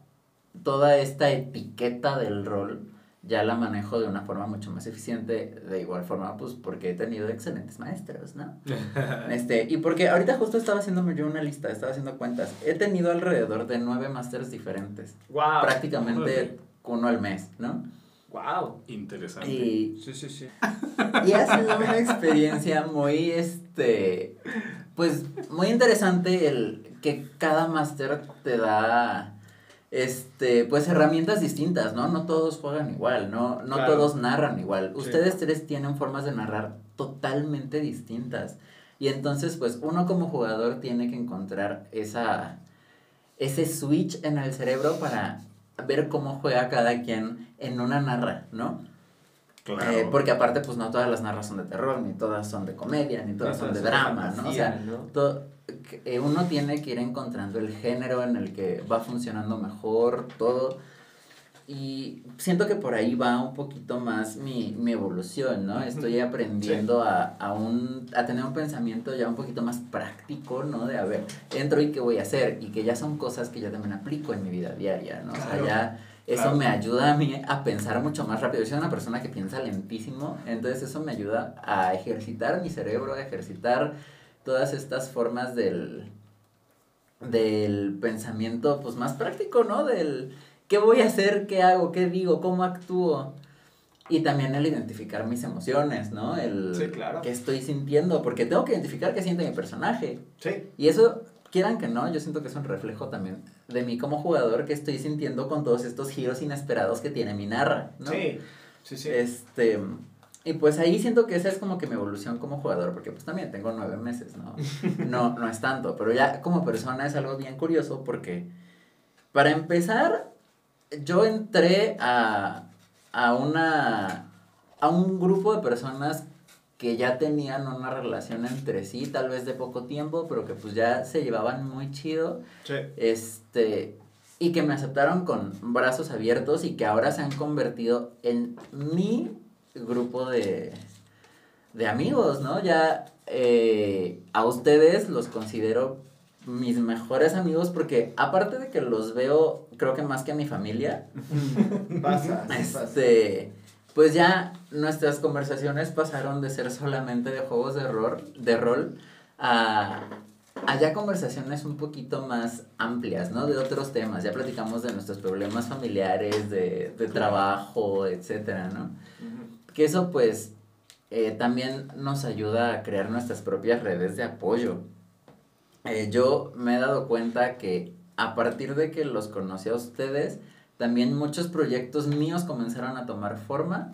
toda esta etiqueta del rol ya la manejo de una forma mucho más eficiente, de igual forma, pues porque he tenido excelentes maestros, ¿no? Este, y porque ahorita justo estaba haciéndome yo una lista, estaba haciendo cuentas. He tenido alrededor de nueve másters diferentes, Wow. prácticamente uno al mes, ¿no? Wow. Interesante. Y Sí, sí, sí. y ha sido una experiencia muy, este, pues, muy interesante el que cada máster te da, este, pues, herramientas distintas, ¿no? No todos juegan igual, ¿no? No Claro. todos narran igual. Sí. Ustedes tres tienen formas de narrar totalmente distintas. Y entonces, pues, uno como jugador tiene que encontrar esa, ese switch en el cerebro para ver cómo juega cada quien en una narra, ¿no? Claro. Eh, porque aparte, pues no todas las narras son de terror, ni todas son de comedia, ni todas son de drama, ¿no? O sea, que, eh, uno tiene que ir encontrando el género en el que va funcionando mejor, todo. Y siento que por ahí va un poquito más mi, mi evolución, ¿no? Estoy aprendiendo a, a, un, a tener un pensamiento ya un poquito más práctico, ¿no? De a ver, entro y qué voy a hacer. Y que ya son cosas que yo también aplico en mi vida diaria, ¿no? O sea, Claro, ya eso claro. me ayuda a mí a pensar mucho más rápido. Yo soy una persona que piensa lentísimo, entonces eso me ayuda a ejercitar mi cerebro, a ejercitar todas estas formas del, del pensamiento pues más práctico, ¿no? Del qué voy a hacer, qué hago, qué digo, cómo actúo. Y también el identificar mis emociones, ¿no? El Sí, claro. que estoy sintiendo, porque tengo que identificar qué siente mi personaje. Sí. Y eso, quieran que no, yo siento que es un reflejo también de mí como jugador que estoy sintiendo con todos estos giros inesperados que tiene mi narra, ¿no? Sí. Sí, sí. Este, y pues ahí siento que esa es como que mi evolución como jugador, porque pues también tengo nueve meses, ¿no? No, no es tanto, pero ya como persona es algo bien curioso porque, para empezar, yo entré a, a una, a un grupo de personas que ya tenían una relación entre sí, tal vez de poco tiempo, pero que pues ya se llevaban muy chido. Sí. Este, y que me aceptaron con brazos abiertos y que ahora se han convertido en mi grupo de, de amigos, ¿no? Ya eh, a ustedes los considero mis mejores amigos porque aparte de que los veo, creo que más que a mi familia, Pasa, este, pues ya nuestras conversaciones pasaron de ser solamente de juegos de rol, de rol a, a ya conversaciones un poquito más amplias, ¿no? De otros temas. Ya platicamos de nuestros problemas familiares, de, de trabajo, etcétera, ¿no? Que eso pues eh, también nos ayuda a crear nuestras propias redes de apoyo. Eh, yo me he dado cuenta que a partir de que los conocí a ustedes, también muchos proyectos míos comenzaron a tomar forma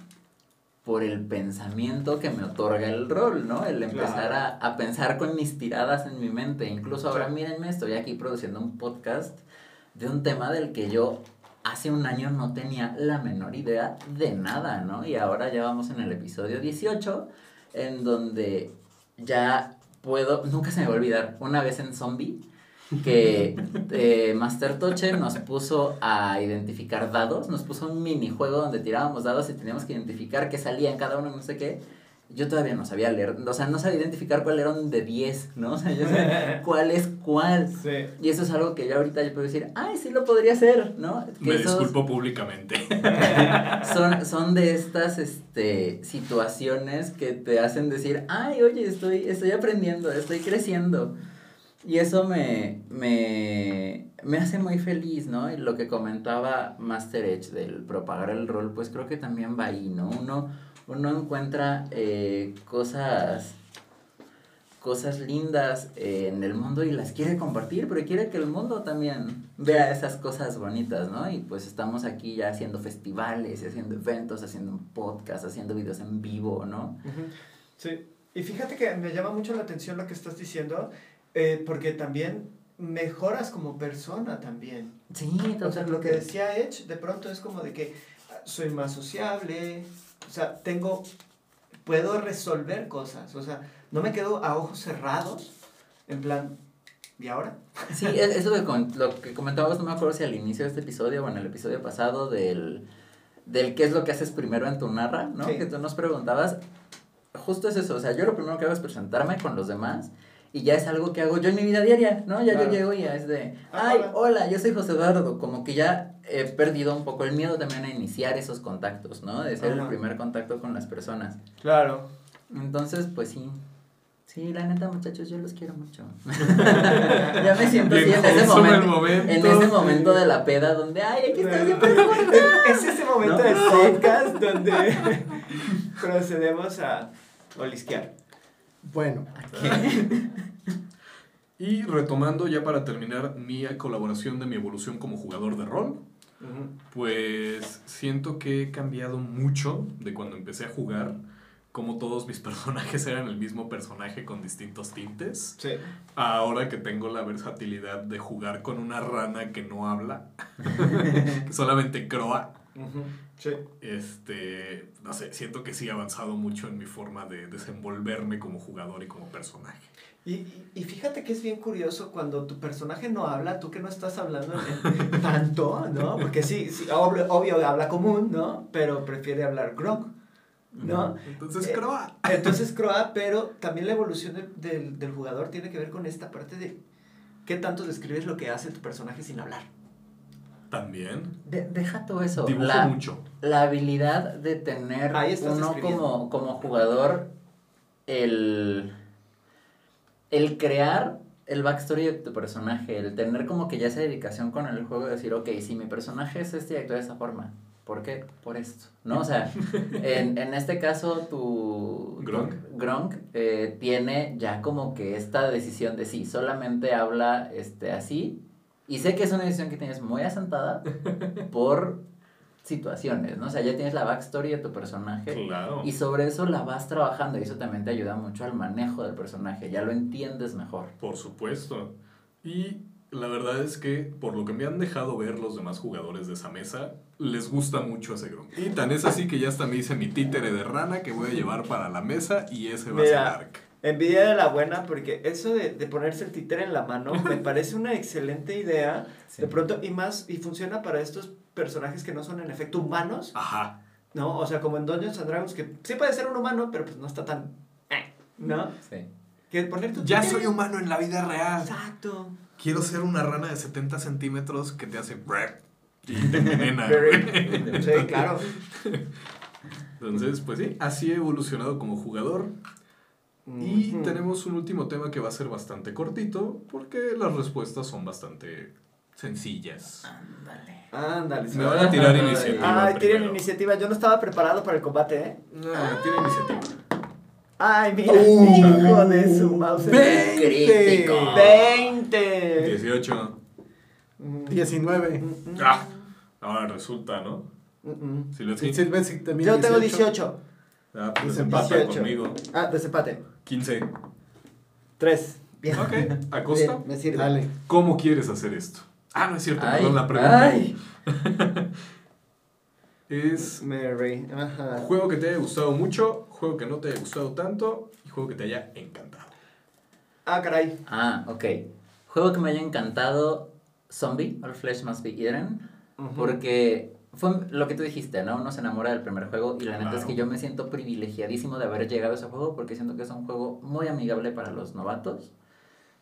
por el pensamiento que me otorga el rol, ¿no? El empezar a, a pensar con mis tiradas en mi mente. Incluso ahora, mírenme, estoy aquí produciendo un podcast de un tema del que yo hace un año no tenía la menor idea de nada, ¿no? Y ahora ya vamos en el episodio 18, en donde ya puedo, nunca se me va a olvidar, una vez en Zombie, que eh, Master Toche nos puso a identificar dados, nos puso un minijuego donde tirábamos dados y teníamos que identificar qué salía en cada uno, no sé qué. Yo todavía no sabía leer, o sea, no sabía identificar cuál era un de 10, ¿no? O sea, yo sé cuál es cuál. Sí. Y eso es algo que yo ahorita yo puedo decir, ay, sí lo podría hacer, ¿no? Que Me esos disculpo públicamente. Son, son de estas este, situaciones que te hacen decir, ay, oye, estoy, estoy aprendiendo, estoy creciendo. Y eso me, me, me hace muy feliz, ¿no? Y lo que comentaba Master Edge del propagar el rol, pues creo que también va ahí, ¿no? Uno, uno encuentra eh, cosas cosas lindas eh, en el mundo y las quiere compartir, pero quiere que el mundo también vea esas cosas bonitas, ¿no? Y pues estamos aquí ya haciendo festivales, haciendo eventos, haciendo un podcast, haciendo videos en vivo, ¿no? Sí, y fíjate que me llama mucho la atención lo que estás diciendo, eh, porque también mejoras como persona también. Sí, O sea, lo que totalmente. decía Edge, de pronto es como de que ah, soy más sociable, o sea, tengo, puedo resolver cosas, o sea, no me quedo a ojos cerrados, en plan, ¿y ahora? Sí, es- eso de lo que comentábamos, no me acuerdo si al inicio de este episodio o en el episodio pasado del, del qué es lo que haces primero en tu narra, ¿no? Sí. Que tú nos preguntabas, justo es eso, o sea, yo lo primero que hago es presentarme con los demás y ya es algo que hago yo en mi vida diaria, ¿no? Ya Claro. yo llego y ya es de, Ah, ay, hola. hola, yo soy José Eduardo, como que ya he perdido un poco el miedo también a iniciar esos contactos, ¿no? De ser el primer contacto con las personas. Claro. Entonces, pues sí. Sí, la neta, muchachos, yo los quiero mucho. ya me siento así Bien en ese momento. momento. En ese momento de la peda donde, ay, aquí estoy siempre Es ese momento ¿No? del podcast donde procedemos a olisquear. Bueno, Y retomando ya para terminar mi colaboración de mi evolución como jugador de rol, Pues siento que he cambiado mucho de cuando empecé a jugar, como todos mis personajes eran el mismo personaje con distintos tintes. Sí. Ahora que tengo la versatilidad de jugar con una rana que no habla, que solamente croa. Sí. este, no sé, siento que sí he avanzado mucho en mi forma de desenvolverme como jugador y como personaje. Y, y- fíjate que es bien curioso cuando tu personaje no habla, tú que no estás hablando tanto, ¿no? Porque sí, sí obvio, obvio habla común, ¿no? Pero prefiere hablar grog, ¿no? Entonces Eh, croa. Entonces croa, pero también la evolución del- del, del jugador tiene que ver con esta parte de qué tanto describes lo que hace tu personaje sin hablar. También. De- deja todo eso. Dibujo La, mucho. la habilidad de tener uno como, como jugador, el, el crear el backstory de tu personaje, el tener como que ya esa dedicación con el juego de decir, ok, si mi personaje es este y actúa de esa forma, ¿Por qué? Por esto, ¿no? O sea, en, en este caso tu... Gronk. Gronk eh, tiene ya como que esta decisión de sí, solamente habla este, así. Y sé que es una decisión que tienes muy asentada por situaciones, ¿no? O sea, ya tienes la backstory de tu personaje. Claro. Y sobre eso la vas trabajando y eso también te ayuda mucho al manejo del personaje, ya lo entiendes mejor. Por supuesto. Y la verdad es que, por lo que me han dejado ver los demás jugadores de esa mesa, les gusta mucho ese Gronk. Y tan es así que ya hasta me hice mi títere de rana que voy a llevar para la mesa y ese va a ser. Ark. Envidia de la buena, porque eso de, de ponerse el títere en la mano me parece una excelente idea. Sí. De pronto, y más, y funciona para estos personajes que no son en efecto humanos, Ajá. ¿no? O sea, como en Dungeons and Dragons, que sí puede ser un humano, pero pues no está tan. eh, ¿No? Sí. Que poner tu Ya soy humano en la vida real. Exacto. Quiero ser una rana de 70 centímetros que te hace... Y te envenena. sí, claro. Entonces, pues sí, así he evolucionado como jugador. Y Ujú. tenemos un último tema que va a ser bastante cortito, porque las respuestas son bastante sencillas. Ándale. Ándale. Me van a tirar iniciativa. Ay, tienen primero. iniciativa. Yo no estaba preparado para el combate, ¿eh? Ah, tiene iniciativa. Ay, mira, Uh. hijo de su mouse. Crítico. 20. 18. Mm, 19. mm, mm. Ah, ahora resulta, ¿no? Mm, mm. Si lo Sí, también Yo tengo 18. Ah, pues Desempate. desempata 18. conmigo. Ah, desempate. 15. 3. Bien. Ok, Acosta. Bien, me sirve. Dale. ¿Cómo quieres hacer esto? Ah, no es cierto, Ay, perdón, la pregunta ay. es Mary. Ajá. juego que te haya gustado mucho, juego que no te haya gustado tanto y juego que te haya encantado. Ah, caray. Ah, ok. Juego que me haya encantado, Zombie, All Flesh Must Be Eaten, porque fue lo que tú dijiste, ¿no? Uno se enamora del primer juego y la neta es Claro. que yo me siento privilegiadísimo de haber llegado a ese juego porque siento que es un juego muy amigable para los novatos.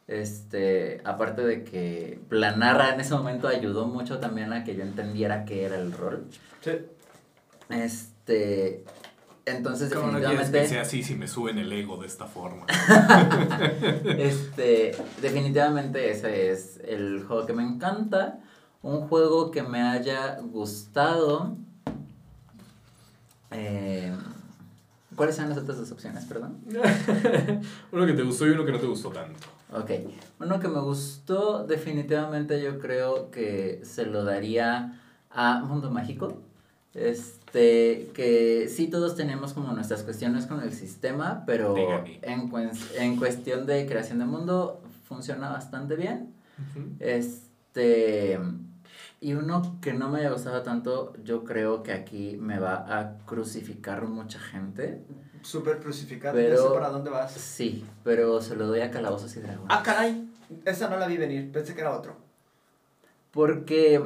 Este, aparte de que la narra en ese momento ayudó mucho también a que yo entendiera qué era el rol. Sí. Este, entonces ¿Cómo no definitivamente que sea así si me suben el ego de esta forma? Este, definitivamente ese es el juego que me encanta. Un juego que me haya gustado. Eh, ¿Cuáles eran las otras dos opciones, perdón? Uno que te gustó y uno que no te gustó tanto. Ok. Uno que me gustó, definitivamente yo creo que se lo daría a Mundo Mágico. Este, que sí todos tenemos como nuestras cuestiones con el sistema, pero en cuestión de creación de mundo funciona bastante bien. Este, y uno que no me haya gustado tanto, yo creo que aquí me va a crucificar mucha gente. Súper crucificado. Pero- Ya sé para dónde vas. Sí, pero se lo doy a Calabozos y Dragones. Ah, caray. Esa no la vi venir. Pensé que era otro. Porque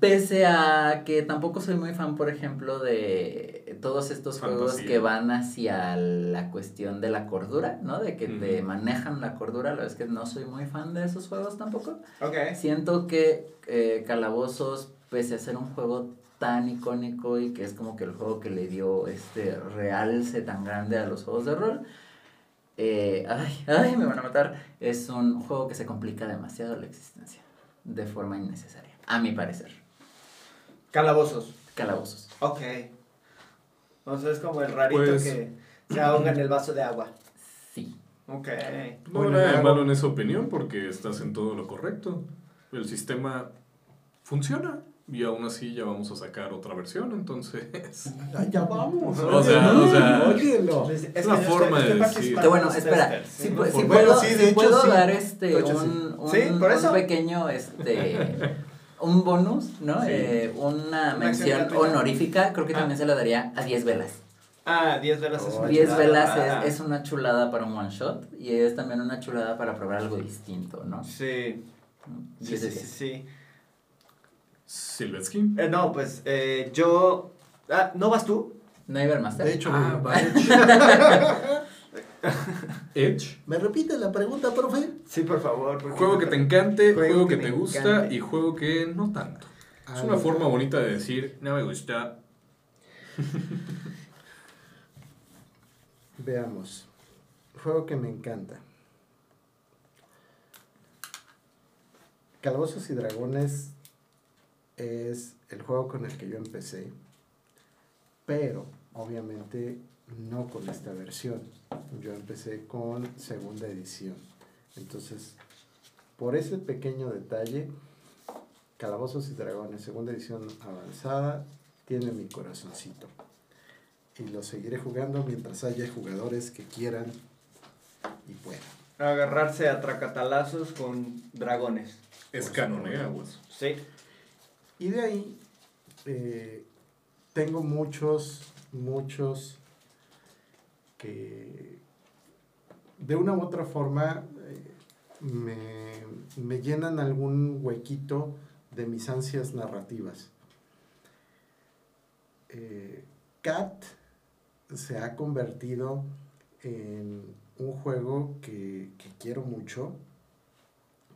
pese a que tampoco soy muy fan, por ejemplo, de todos estos juegos que van hacia la cuestión de la cordura, ¿no? De que te manejan la cordura, la verdad es que no soy muy fan de esos juegos tampoco. Ok. Siento que eh, Calabozos, pese a ser un juego tan icónico y que es como que el juego que le dio este realce tan grande a los juegos de rol, eh, ay, ay, me van a matar, es un juego que se complica demasiado la existencia, de forma innecesaria, a mi parecer. Calabozos. Calabozos. Ok. O sea, es como el rarito Pues- que se ahoga en el vaso de agua. Sí. Ok. No Bueno, hay nada de malo en esa opinión porque estás en todo lo correcto. El sistema funciona y aún así ya vamos a sacar otra versión, entonces... Ya vamos. O sea, o sea- Óyelo. Es, Es una forma de decir. bueno, espera, si, puedo, bueno, sí, de si hecho, puedo sí. dar este De hecho, sí. un, un, Sí, por un eso. pequeño este un bonus, ¿no? Sí. Eh, una Una mención honorífica, creo que Ah. también se la daría a 10 velas. Ah, 10 velas es una 10 chulada. velas es, es una chulada para un one shot y es también una chulada para probar algo distinto, ¿no? Sí. Sí, 10 de sí, sí, 10. sí. Silvetsky. Eh, no, pues eh, yo... Ah, ¿no vas tú? ¿No hay Master? De hecho, Ah, me- vale. Edge. ¿me repite la pregunta, profe? Sí, por favor. Juego que te encante, Juego juego, que te gusta encante. y juego que no tanto. Es una forma bonita de decir, no me gusta. Veamos. Juego que me encanta. Calabozos y Dragones es el juego con el que yo empecé. pero obviamente no con esta versión. Yo empecé con segunda edición. Entonces, por ese pequeño detalle, Calabozos y Dragones, segunda edición avanzada, tiene mi corazoncito. Y lo seguiré jugando mientras haya jugadores que quieran y puedan. Agarrarse a tracatalazos con dragones. Es Por canon, ¿eh? supuesto. Aguas. Sí. Y de ahí eh, tengo muchos, muchos que de una u otra forma eh, me, me llenan algún huequito de mis ansias narrativas. Eh, Cat se ha convertido en un juego que, que quiero mucho,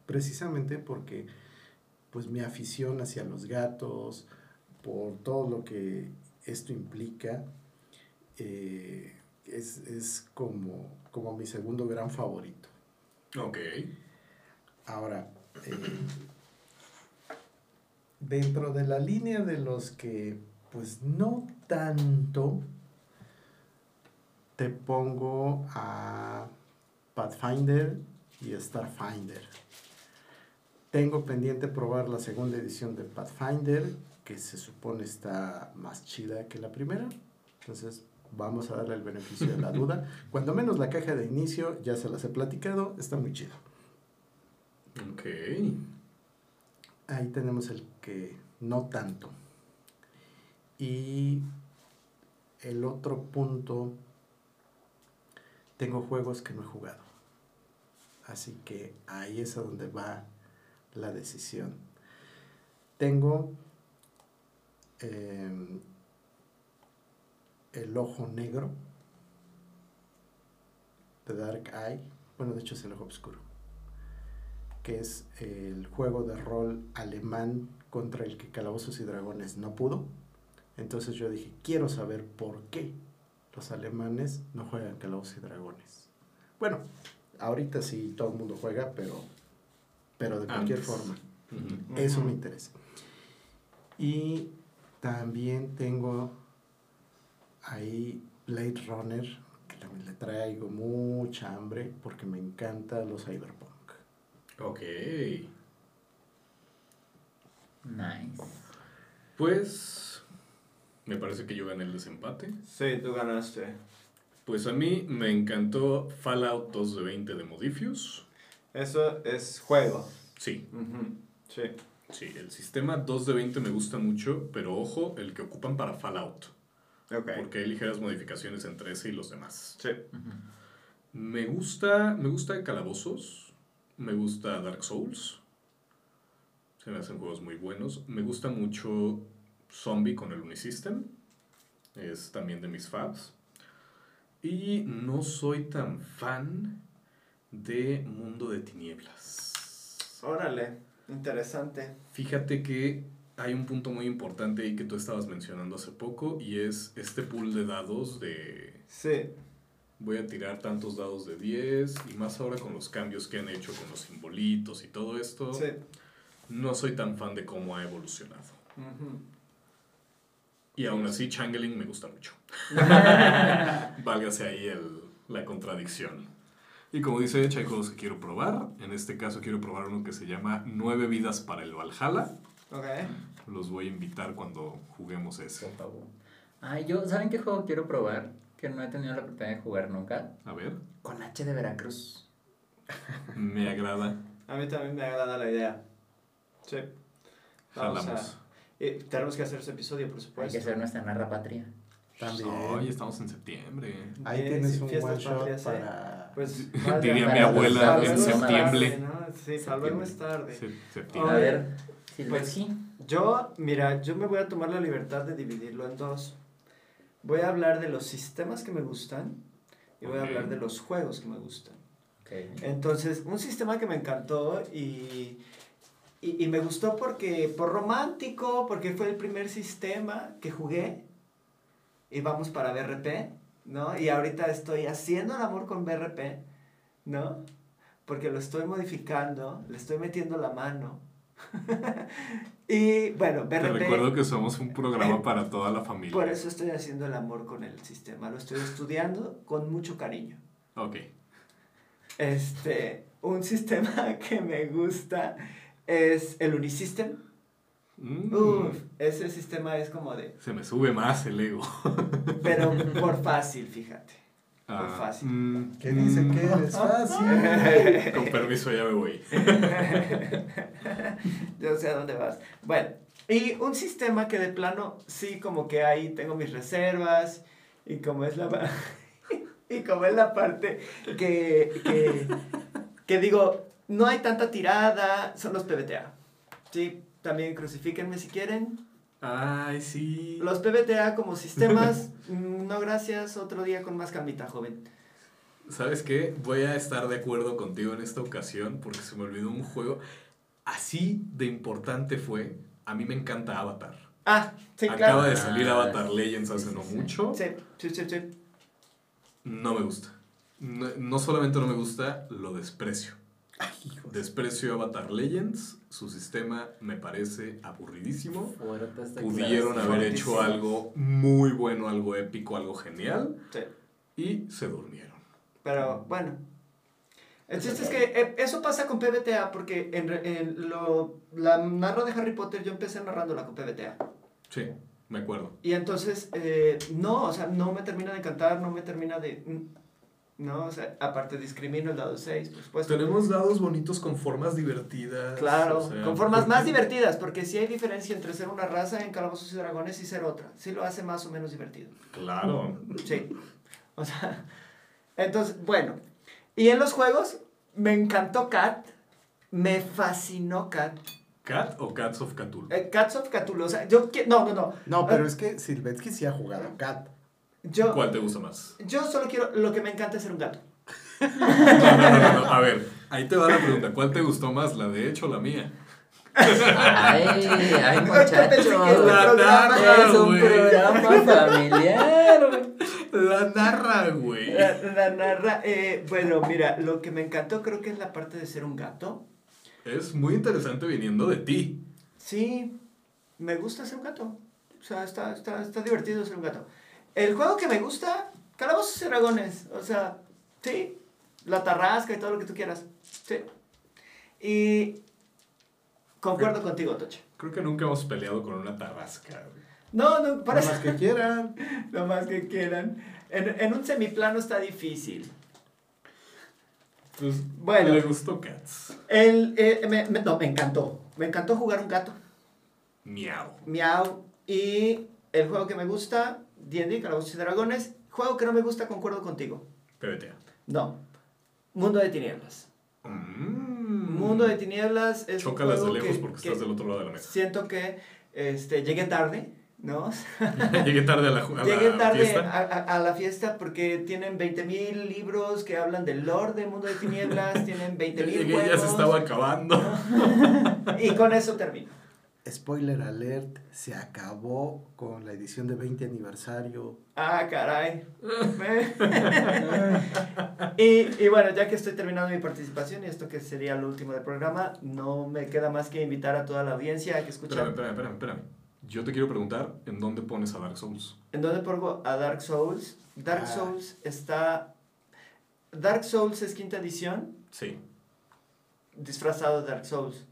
precisamente porque pues mi afición hacia los gatos, por todo lo que esto implica, eh, es, es como, como mi segundo gran favorito. Ok. Ahora, eh, dentro de la línea de los que, pues no tanto, te pongo a Pathfinder y Starfinder. Tengo pendiente probar la segunda edición de Pathfinder, que se supone está más chida que la primera. Entonces, vamos a darle el beneficio de la duda. Cuando menos la caja de inicio, ya se las he platicado, está muy chido. Ok. Ahí tenemos el que no tanto. Y el otro punto, tengo juegos que no he jugado. Así que ahí es a donde va la decisión. Tengo em, el ojo negro de Dark Eye. Bueno, de hecho es el ojo oscuro que es el juego de rol alemán contra el que Calabozos y Dragones no pudo. Entonces yo dije, quiero saber por qué los alemanes no juegan Calabozos y Dragones. Bueno, ahorita sí todo el mundo juega, pero, pero de cualquier Antes. forma. Eso me interesa. Y también tengo ahí Blade Runner, que también le traigo mucha hambre porque me encantan los cyberpunk. Ok. Nice. Pues. Me parece que yo gané el desempate. Sí, tú ganaste. Pues a mí me encantó Fallout 2 de 20 de Modifius. Eso es juego. Sí, Sí. sí, el sistema 2 de 20 me gusta mucho, pero ojo, el que ocupan para Fallout. Ok. Porque hay ligeras modificaciones entre ese y los demás. Sí. Me gusta, me gusta Calabozos, me gusta Dark Souls. Se me hacen juegos muy buenos. Me gusta mucho Zombie con el Unisystem. Es también de mis faves. Y no soy tan fan de Mundo de Tinieblas. Órale, interesante. Fíjate que hay un punto muy importante ahí que tú estabas mencionando hace poco y es este pool de dados de Sí. voy a tirar tantos dados de 10 y más ahora con los cambios que han hecho con los simbolitos y todo esto. Sí. No soy tan fan de cómo ha evolucionado. Y aún así, Changeling me gusta mucho. Válgase ahí el, la contradicción. Y como dice hay juegos que quiero probar. En este caso quiero probar uno que se llama Nueve vidas para el Valhalla. Ok. Los voy a invitar cuando juguemos ese. Ay, yo, ¿saben qué juego quiero probar? Que no he tenido la oportunidad de jugar nunca. A ver, Con H de Veracruz. me agrada. A mí también me agrada la idea. Sí. Vamos Jalamos. a- eh, tenemos que hacer ese episodio, por Hay supuesto. que hacer nuestra narra patria. También. Hoy estamos en septiembre. Ahí tienes un fiestas one shot ¿eh? para... Pues, Diría vaya, mi abuela en septiembre. tarde, ¿no? Sí, para luego es tarde. Se- A septiembre. Oye, ver, Silver, pues, sí. Yo, mira, yo me voy a tomar la libertad de dividirlo en dos. Voy a hablar de los sistemas que me gustan y voy a Ok. hablar de los juegos que me gustan. Ok. Entonces, un sistema que me encantó y, y, y me gustó porque, por romántico, porque fue el primer sistema que jugué y vamos para BRP, ¿no? Y ahorita estoy haciendo el amor con BRP, ¿no? Porque lo estoy modificando, le estoy metiendo la mano, y bueno, Te BRP. recuerdo que somos un programa para toda la familia. Por eso estoy haciendo el amor con el sistema. Lo estoy estudiando con mucho cariño. Ok. Este, un sistema que me gusta es el Unisystem. Mm. Uf, ese sistema es como de, Se me sube más el ego. pero por fácil, fíjate. Ah, fácil. mm, ¿Qué dice mm. que eres fácil? Con permiso, ya me voy. Yo sé a dónde vas. Bueno, y un sistema que de plano, sí, como que ahí tengo mis reservas, y como es la, y como es la parte que, que, que digo, no hay tanta tirada, son los PBTA. Sí, también crucifíquenme si quieren. Ay, sí. Los PBTA como sistemas, no gracias, otro día con más calmita, joven. ¿Sabes qué? Voy a estar de acuerdo contigo en esta ocasión porque se me olvidó un juego. Así de importante fue. A mí me encanta Avatar. Ah, sí, Acaba claro. de salir Ah, Avatar Legends hace sí, no sí. mucho. Sí, sí, sí, sí. No me gusta. No, no solamente no me gusta, lo desprecio. De- Desprecio Avatar Legends. Su sistema me parece aburridísimo. Pudieron haber hecho algo muy bueno, algo épico, algo genial. sí. Y se durmieron. Pero bueno. El chiste es que eh, eso pasa con PBTA porque en, re- en lo, la narra de Harry Potter yo empecé narrándola con PBTA. Sí, me acuerdo. Y entonces, eh, no, o sea, no me termina de encantar, no me termina de... mm, No, o sea, aparte discrimino el dado 6, por supuesto. Tenemos dados bonitos con formas divertidas. Claro, o sea, con formas más divertidas, porque sí hay diferencia entre ser una raza en Calabozos y Dragones y ser otra. Sí lo hace más o menos divertido. Claro. Sí. O sea, entonces, bueno. Y en los juegos, me encantó Cat, me fascinó Cat. ¿Cat o Cats of Cthulhu? Eh, Cats of Cthulhu, o sea, yo no, no, no. No, pero es que Silvetsky sí ha jugado Cat. Yo, ¿Cuál te gusta más? yo solo quiero, lo que me encanta es ser un gato. No, no, no, no, A ver, ahí te va la pregunta. ¿Cuál te gustó más, la de hecho o la mía? Ay, ay, muchachos. programa Es un programa familiar, güey. La narra, güey. La, la narra, eh, bueno, mira, lo que me encantó creo que es la parte de ser un gato. Es muy interesante viniendo de ti. Sí, me gusta ser un gato. O sea, está, está, está divertido ser un gato. El juego que me gusta, Calabozos y Dragones. O sea, sí, la tarrasca y todo lo que tú quieras. Sí. Y concuerdo contigo, Tocha. Creo que nunca hemos peleado con una tarrasca. No, no, para Para más que quieran. lo más que quieran. En, en un semiplano está difícil. Pues, Bueno. Le gustó Cats. El, eh, me, me- no, me encantó. Me encantó jugar un gato. Miau. Miau. Y el juego que me gusta, D&D, Calabozos y Dragones. Juego que no me gusta, concuerdo contigo. PBTA. No. Mundo de Tinieblas. Mm. Mundo de Tinieblas es Chócalas de un juego lejos que- porque que estás del otro lado de la mesa. Siento que este, llegué tarde, ¿no? Llegué tarde a la, a la Llegué tarde fiesta. a, a- a la fiesta porque tienen 20.000 libros que hablan del lore de Mundo de Tinieblas, tienen Ya 20.000 llegué, juegos. ya se estaba acabando. Y con eso termino. Spoiler alert, se acabó con la edición de 20 aniversario. Ah, caray. y, y bueno, ya que estoy terminando mi participación y esto que sería lo último del programa, no me queda más que invitar a toda la audiencia a que escuche. Espérame, espérame, espérame, espérame. Yo te quiero preguntar, ¿en dónde pones a Dark Souls? ¿En dónde pongo a Dark Souls? Dark Ah. Souls está... Dark Souls es quinta edición, Sí, disfrazado de Dark Souls.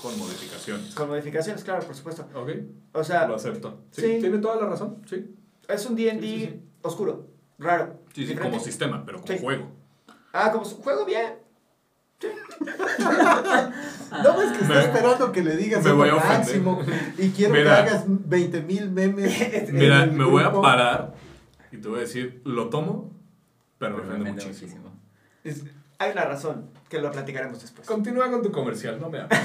Con modificaciones. Con modificaciones, claro, por supuesto. Ok, O sea, lo acepto. Sí, sí. tiene toda la razón, sí. es un D&D Sí, sí, sí. oscuro, raro. Sí, sí, diferente. como sistema, pero como Sí. juego. Ah, como juego bien. No, es que está Me- esperando que le digas me voy a máximo. Y quiero Mira. que hagas 20 mil memes. Mira, me voy a grupo. parar y te voy a decir, lo tomo, pero me ofende ofende muchísimo. Es- hay una razón que lo platicaremos después. Continúa con tu comercial, no me hables.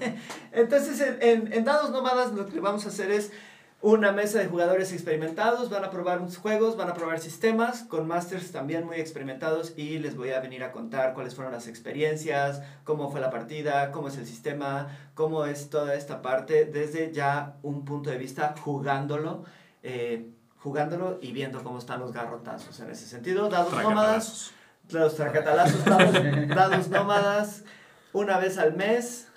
Entonces, en, en, en Dados Nómadas lo que vamos a hacer es una mesa de jugadores experimentados, van a probar unos juegos, van a probar sistemas, con masters también muy experimentados y les voy a venir a contar cuáles fueron las experiencias, cómo fue la partida, cómo es el sistema, cómo es toda esta parte, desde ya un punto de vista jugándolo, eh, jugándolo y viendo cómo están los garrotazos en ese sentido. Dados Nómadas. Los tracatalazos, dados, dados nómadas, una vez al mes.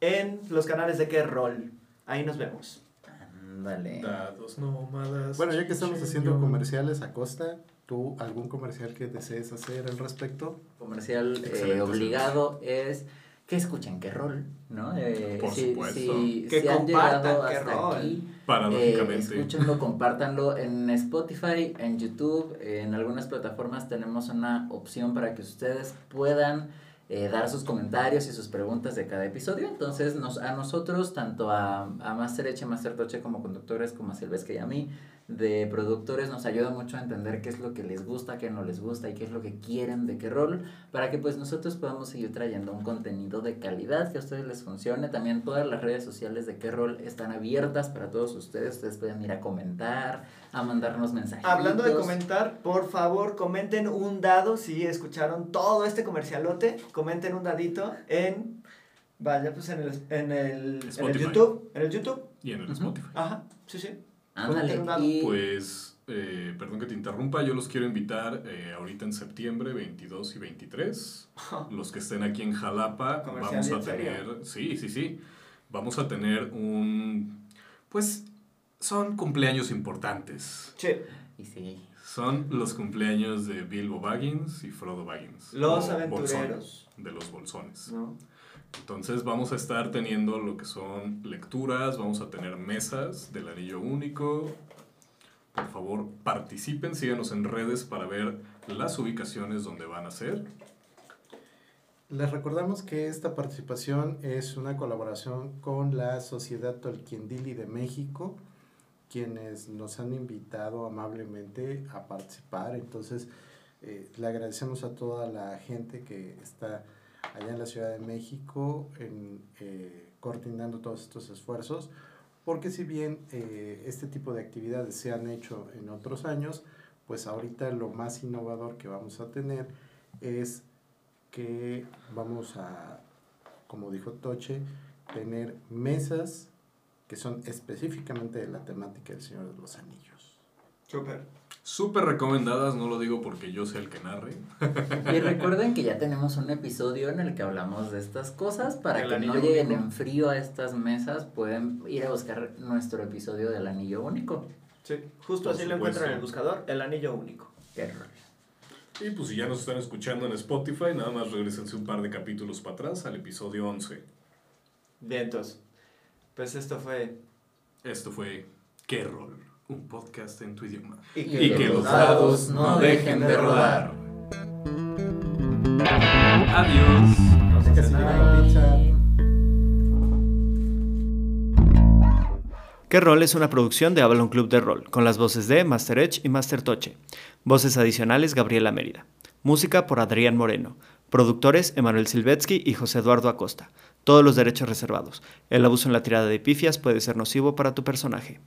en los canales de qué rol. Ahí nos vemos. Ándale. Dados nómadas. Bueno, ya que estamos haciendo comerciales a costa, ¿tú algún comercial que desees hacer al respecto? Comercial eh, obligado es que escuchen qué rol, ¿no? Eh, Por si, supuesto. Si, Que si han compartan llegado qué hasta rol. aquí, eh, Paradójicamente. escúchenlo, compártanlo en Spotify, en YouTube, en algunas plataformas tenemos una opción para que ustedes puedan eh, dar sus comentarios y sus preguntas de cada episodio. Entonces, nos, a nosotros, tanto a, a Master Eche, Master Toche como conductores, como a Silvestre y a mí, de productores, nos ayuda mucho a entender qué es lo que les gusta, qué no les gusta y qué es lo que quieren de qué rol, para que pues nosotros podamos seguir trayendo un contenido de calidad que a ustedes les funcione. También todas las redes sociales de qué rol están abiertas para todos ustedes. Ustedes pueden ir a comentar, a mandarnos mensajes. Hablando de comentar, por favor, comenten un dado si escucharon todo este comercialote. Comenten un dadito en. Vaya, pues en el, en el, en el. YouTube. En el YouTube. Y en el. Spotify. Ajá, sí, sí. Ándale, y Pues, eh, perdón que te interrumpa, yo los quiero invitar eh, ahorita en septiembre 22 y 23. Los que estén aquí en Jalapa, vamos a tener, sí, sí, sí, vamos a tener un, pues, son cumpleaños importantes. Sí. y sí. Son los cumpleaños de Bilbo Baggins y Frodo Baggins. Los aventureros. De los bolsones. ¿No? Entonces vamos a estar teniendo lo que son lecturas, vamos a tener mesas del anillo único. Por favor, participen, síganos en redes para ver las ubicaciones donde van a ser. Les recordamos que esta participación es una colaboración con la Sociedad Tolkiendili de México, quienes nos han invitado amablemente a participar. Entonces, eh, le agradecemos a toda la gente que está allá en la Ciudad de México en, eh, coordinando todos estos esfuerzos, porque si bien eh, este tipo de actividades se han hecho en otros años, pues ahorita lo más innovador que vamos a tener es que vamos a, como dijo Toche, tener mesas que son específicamente de la temática del Señor de los Anillos. Súper. Súper recomendadas, no lo digo porque yo sea el que narre. Y recuerden que ya tenemos un episodio en el que hablamos de estas cosas. Para El que no lleguen único. en frío a estas mesas, pueden ir a buscar nuestro episodio del anillo único. Sí. Justo Por así lo encuentran en el buscador, el anillo único. Qué rol. Y pues si ya nos están escuchando en Spotify, nada más regresense un par de capítulos para atrás al episodio 11. Vientos. Pues esto fue. Esto fue ¿Qué rol? Un podcast en tu idioma. Y Y que los dados no dejen de rodar. Adiós. No sé qué que pizza. ¿Qué rol es una producción de Avalon Club de Rol, con las voces de Master Edge y Master Toche. Voces adicionales Gabriela Mérida. Música por Adrián Moreno. Productores Emanuel Silvetsky y José Eduardo Acosta. Todos los derechos reservados. El abuso en la tirada de pifias puede ser nocivo para tu personaje.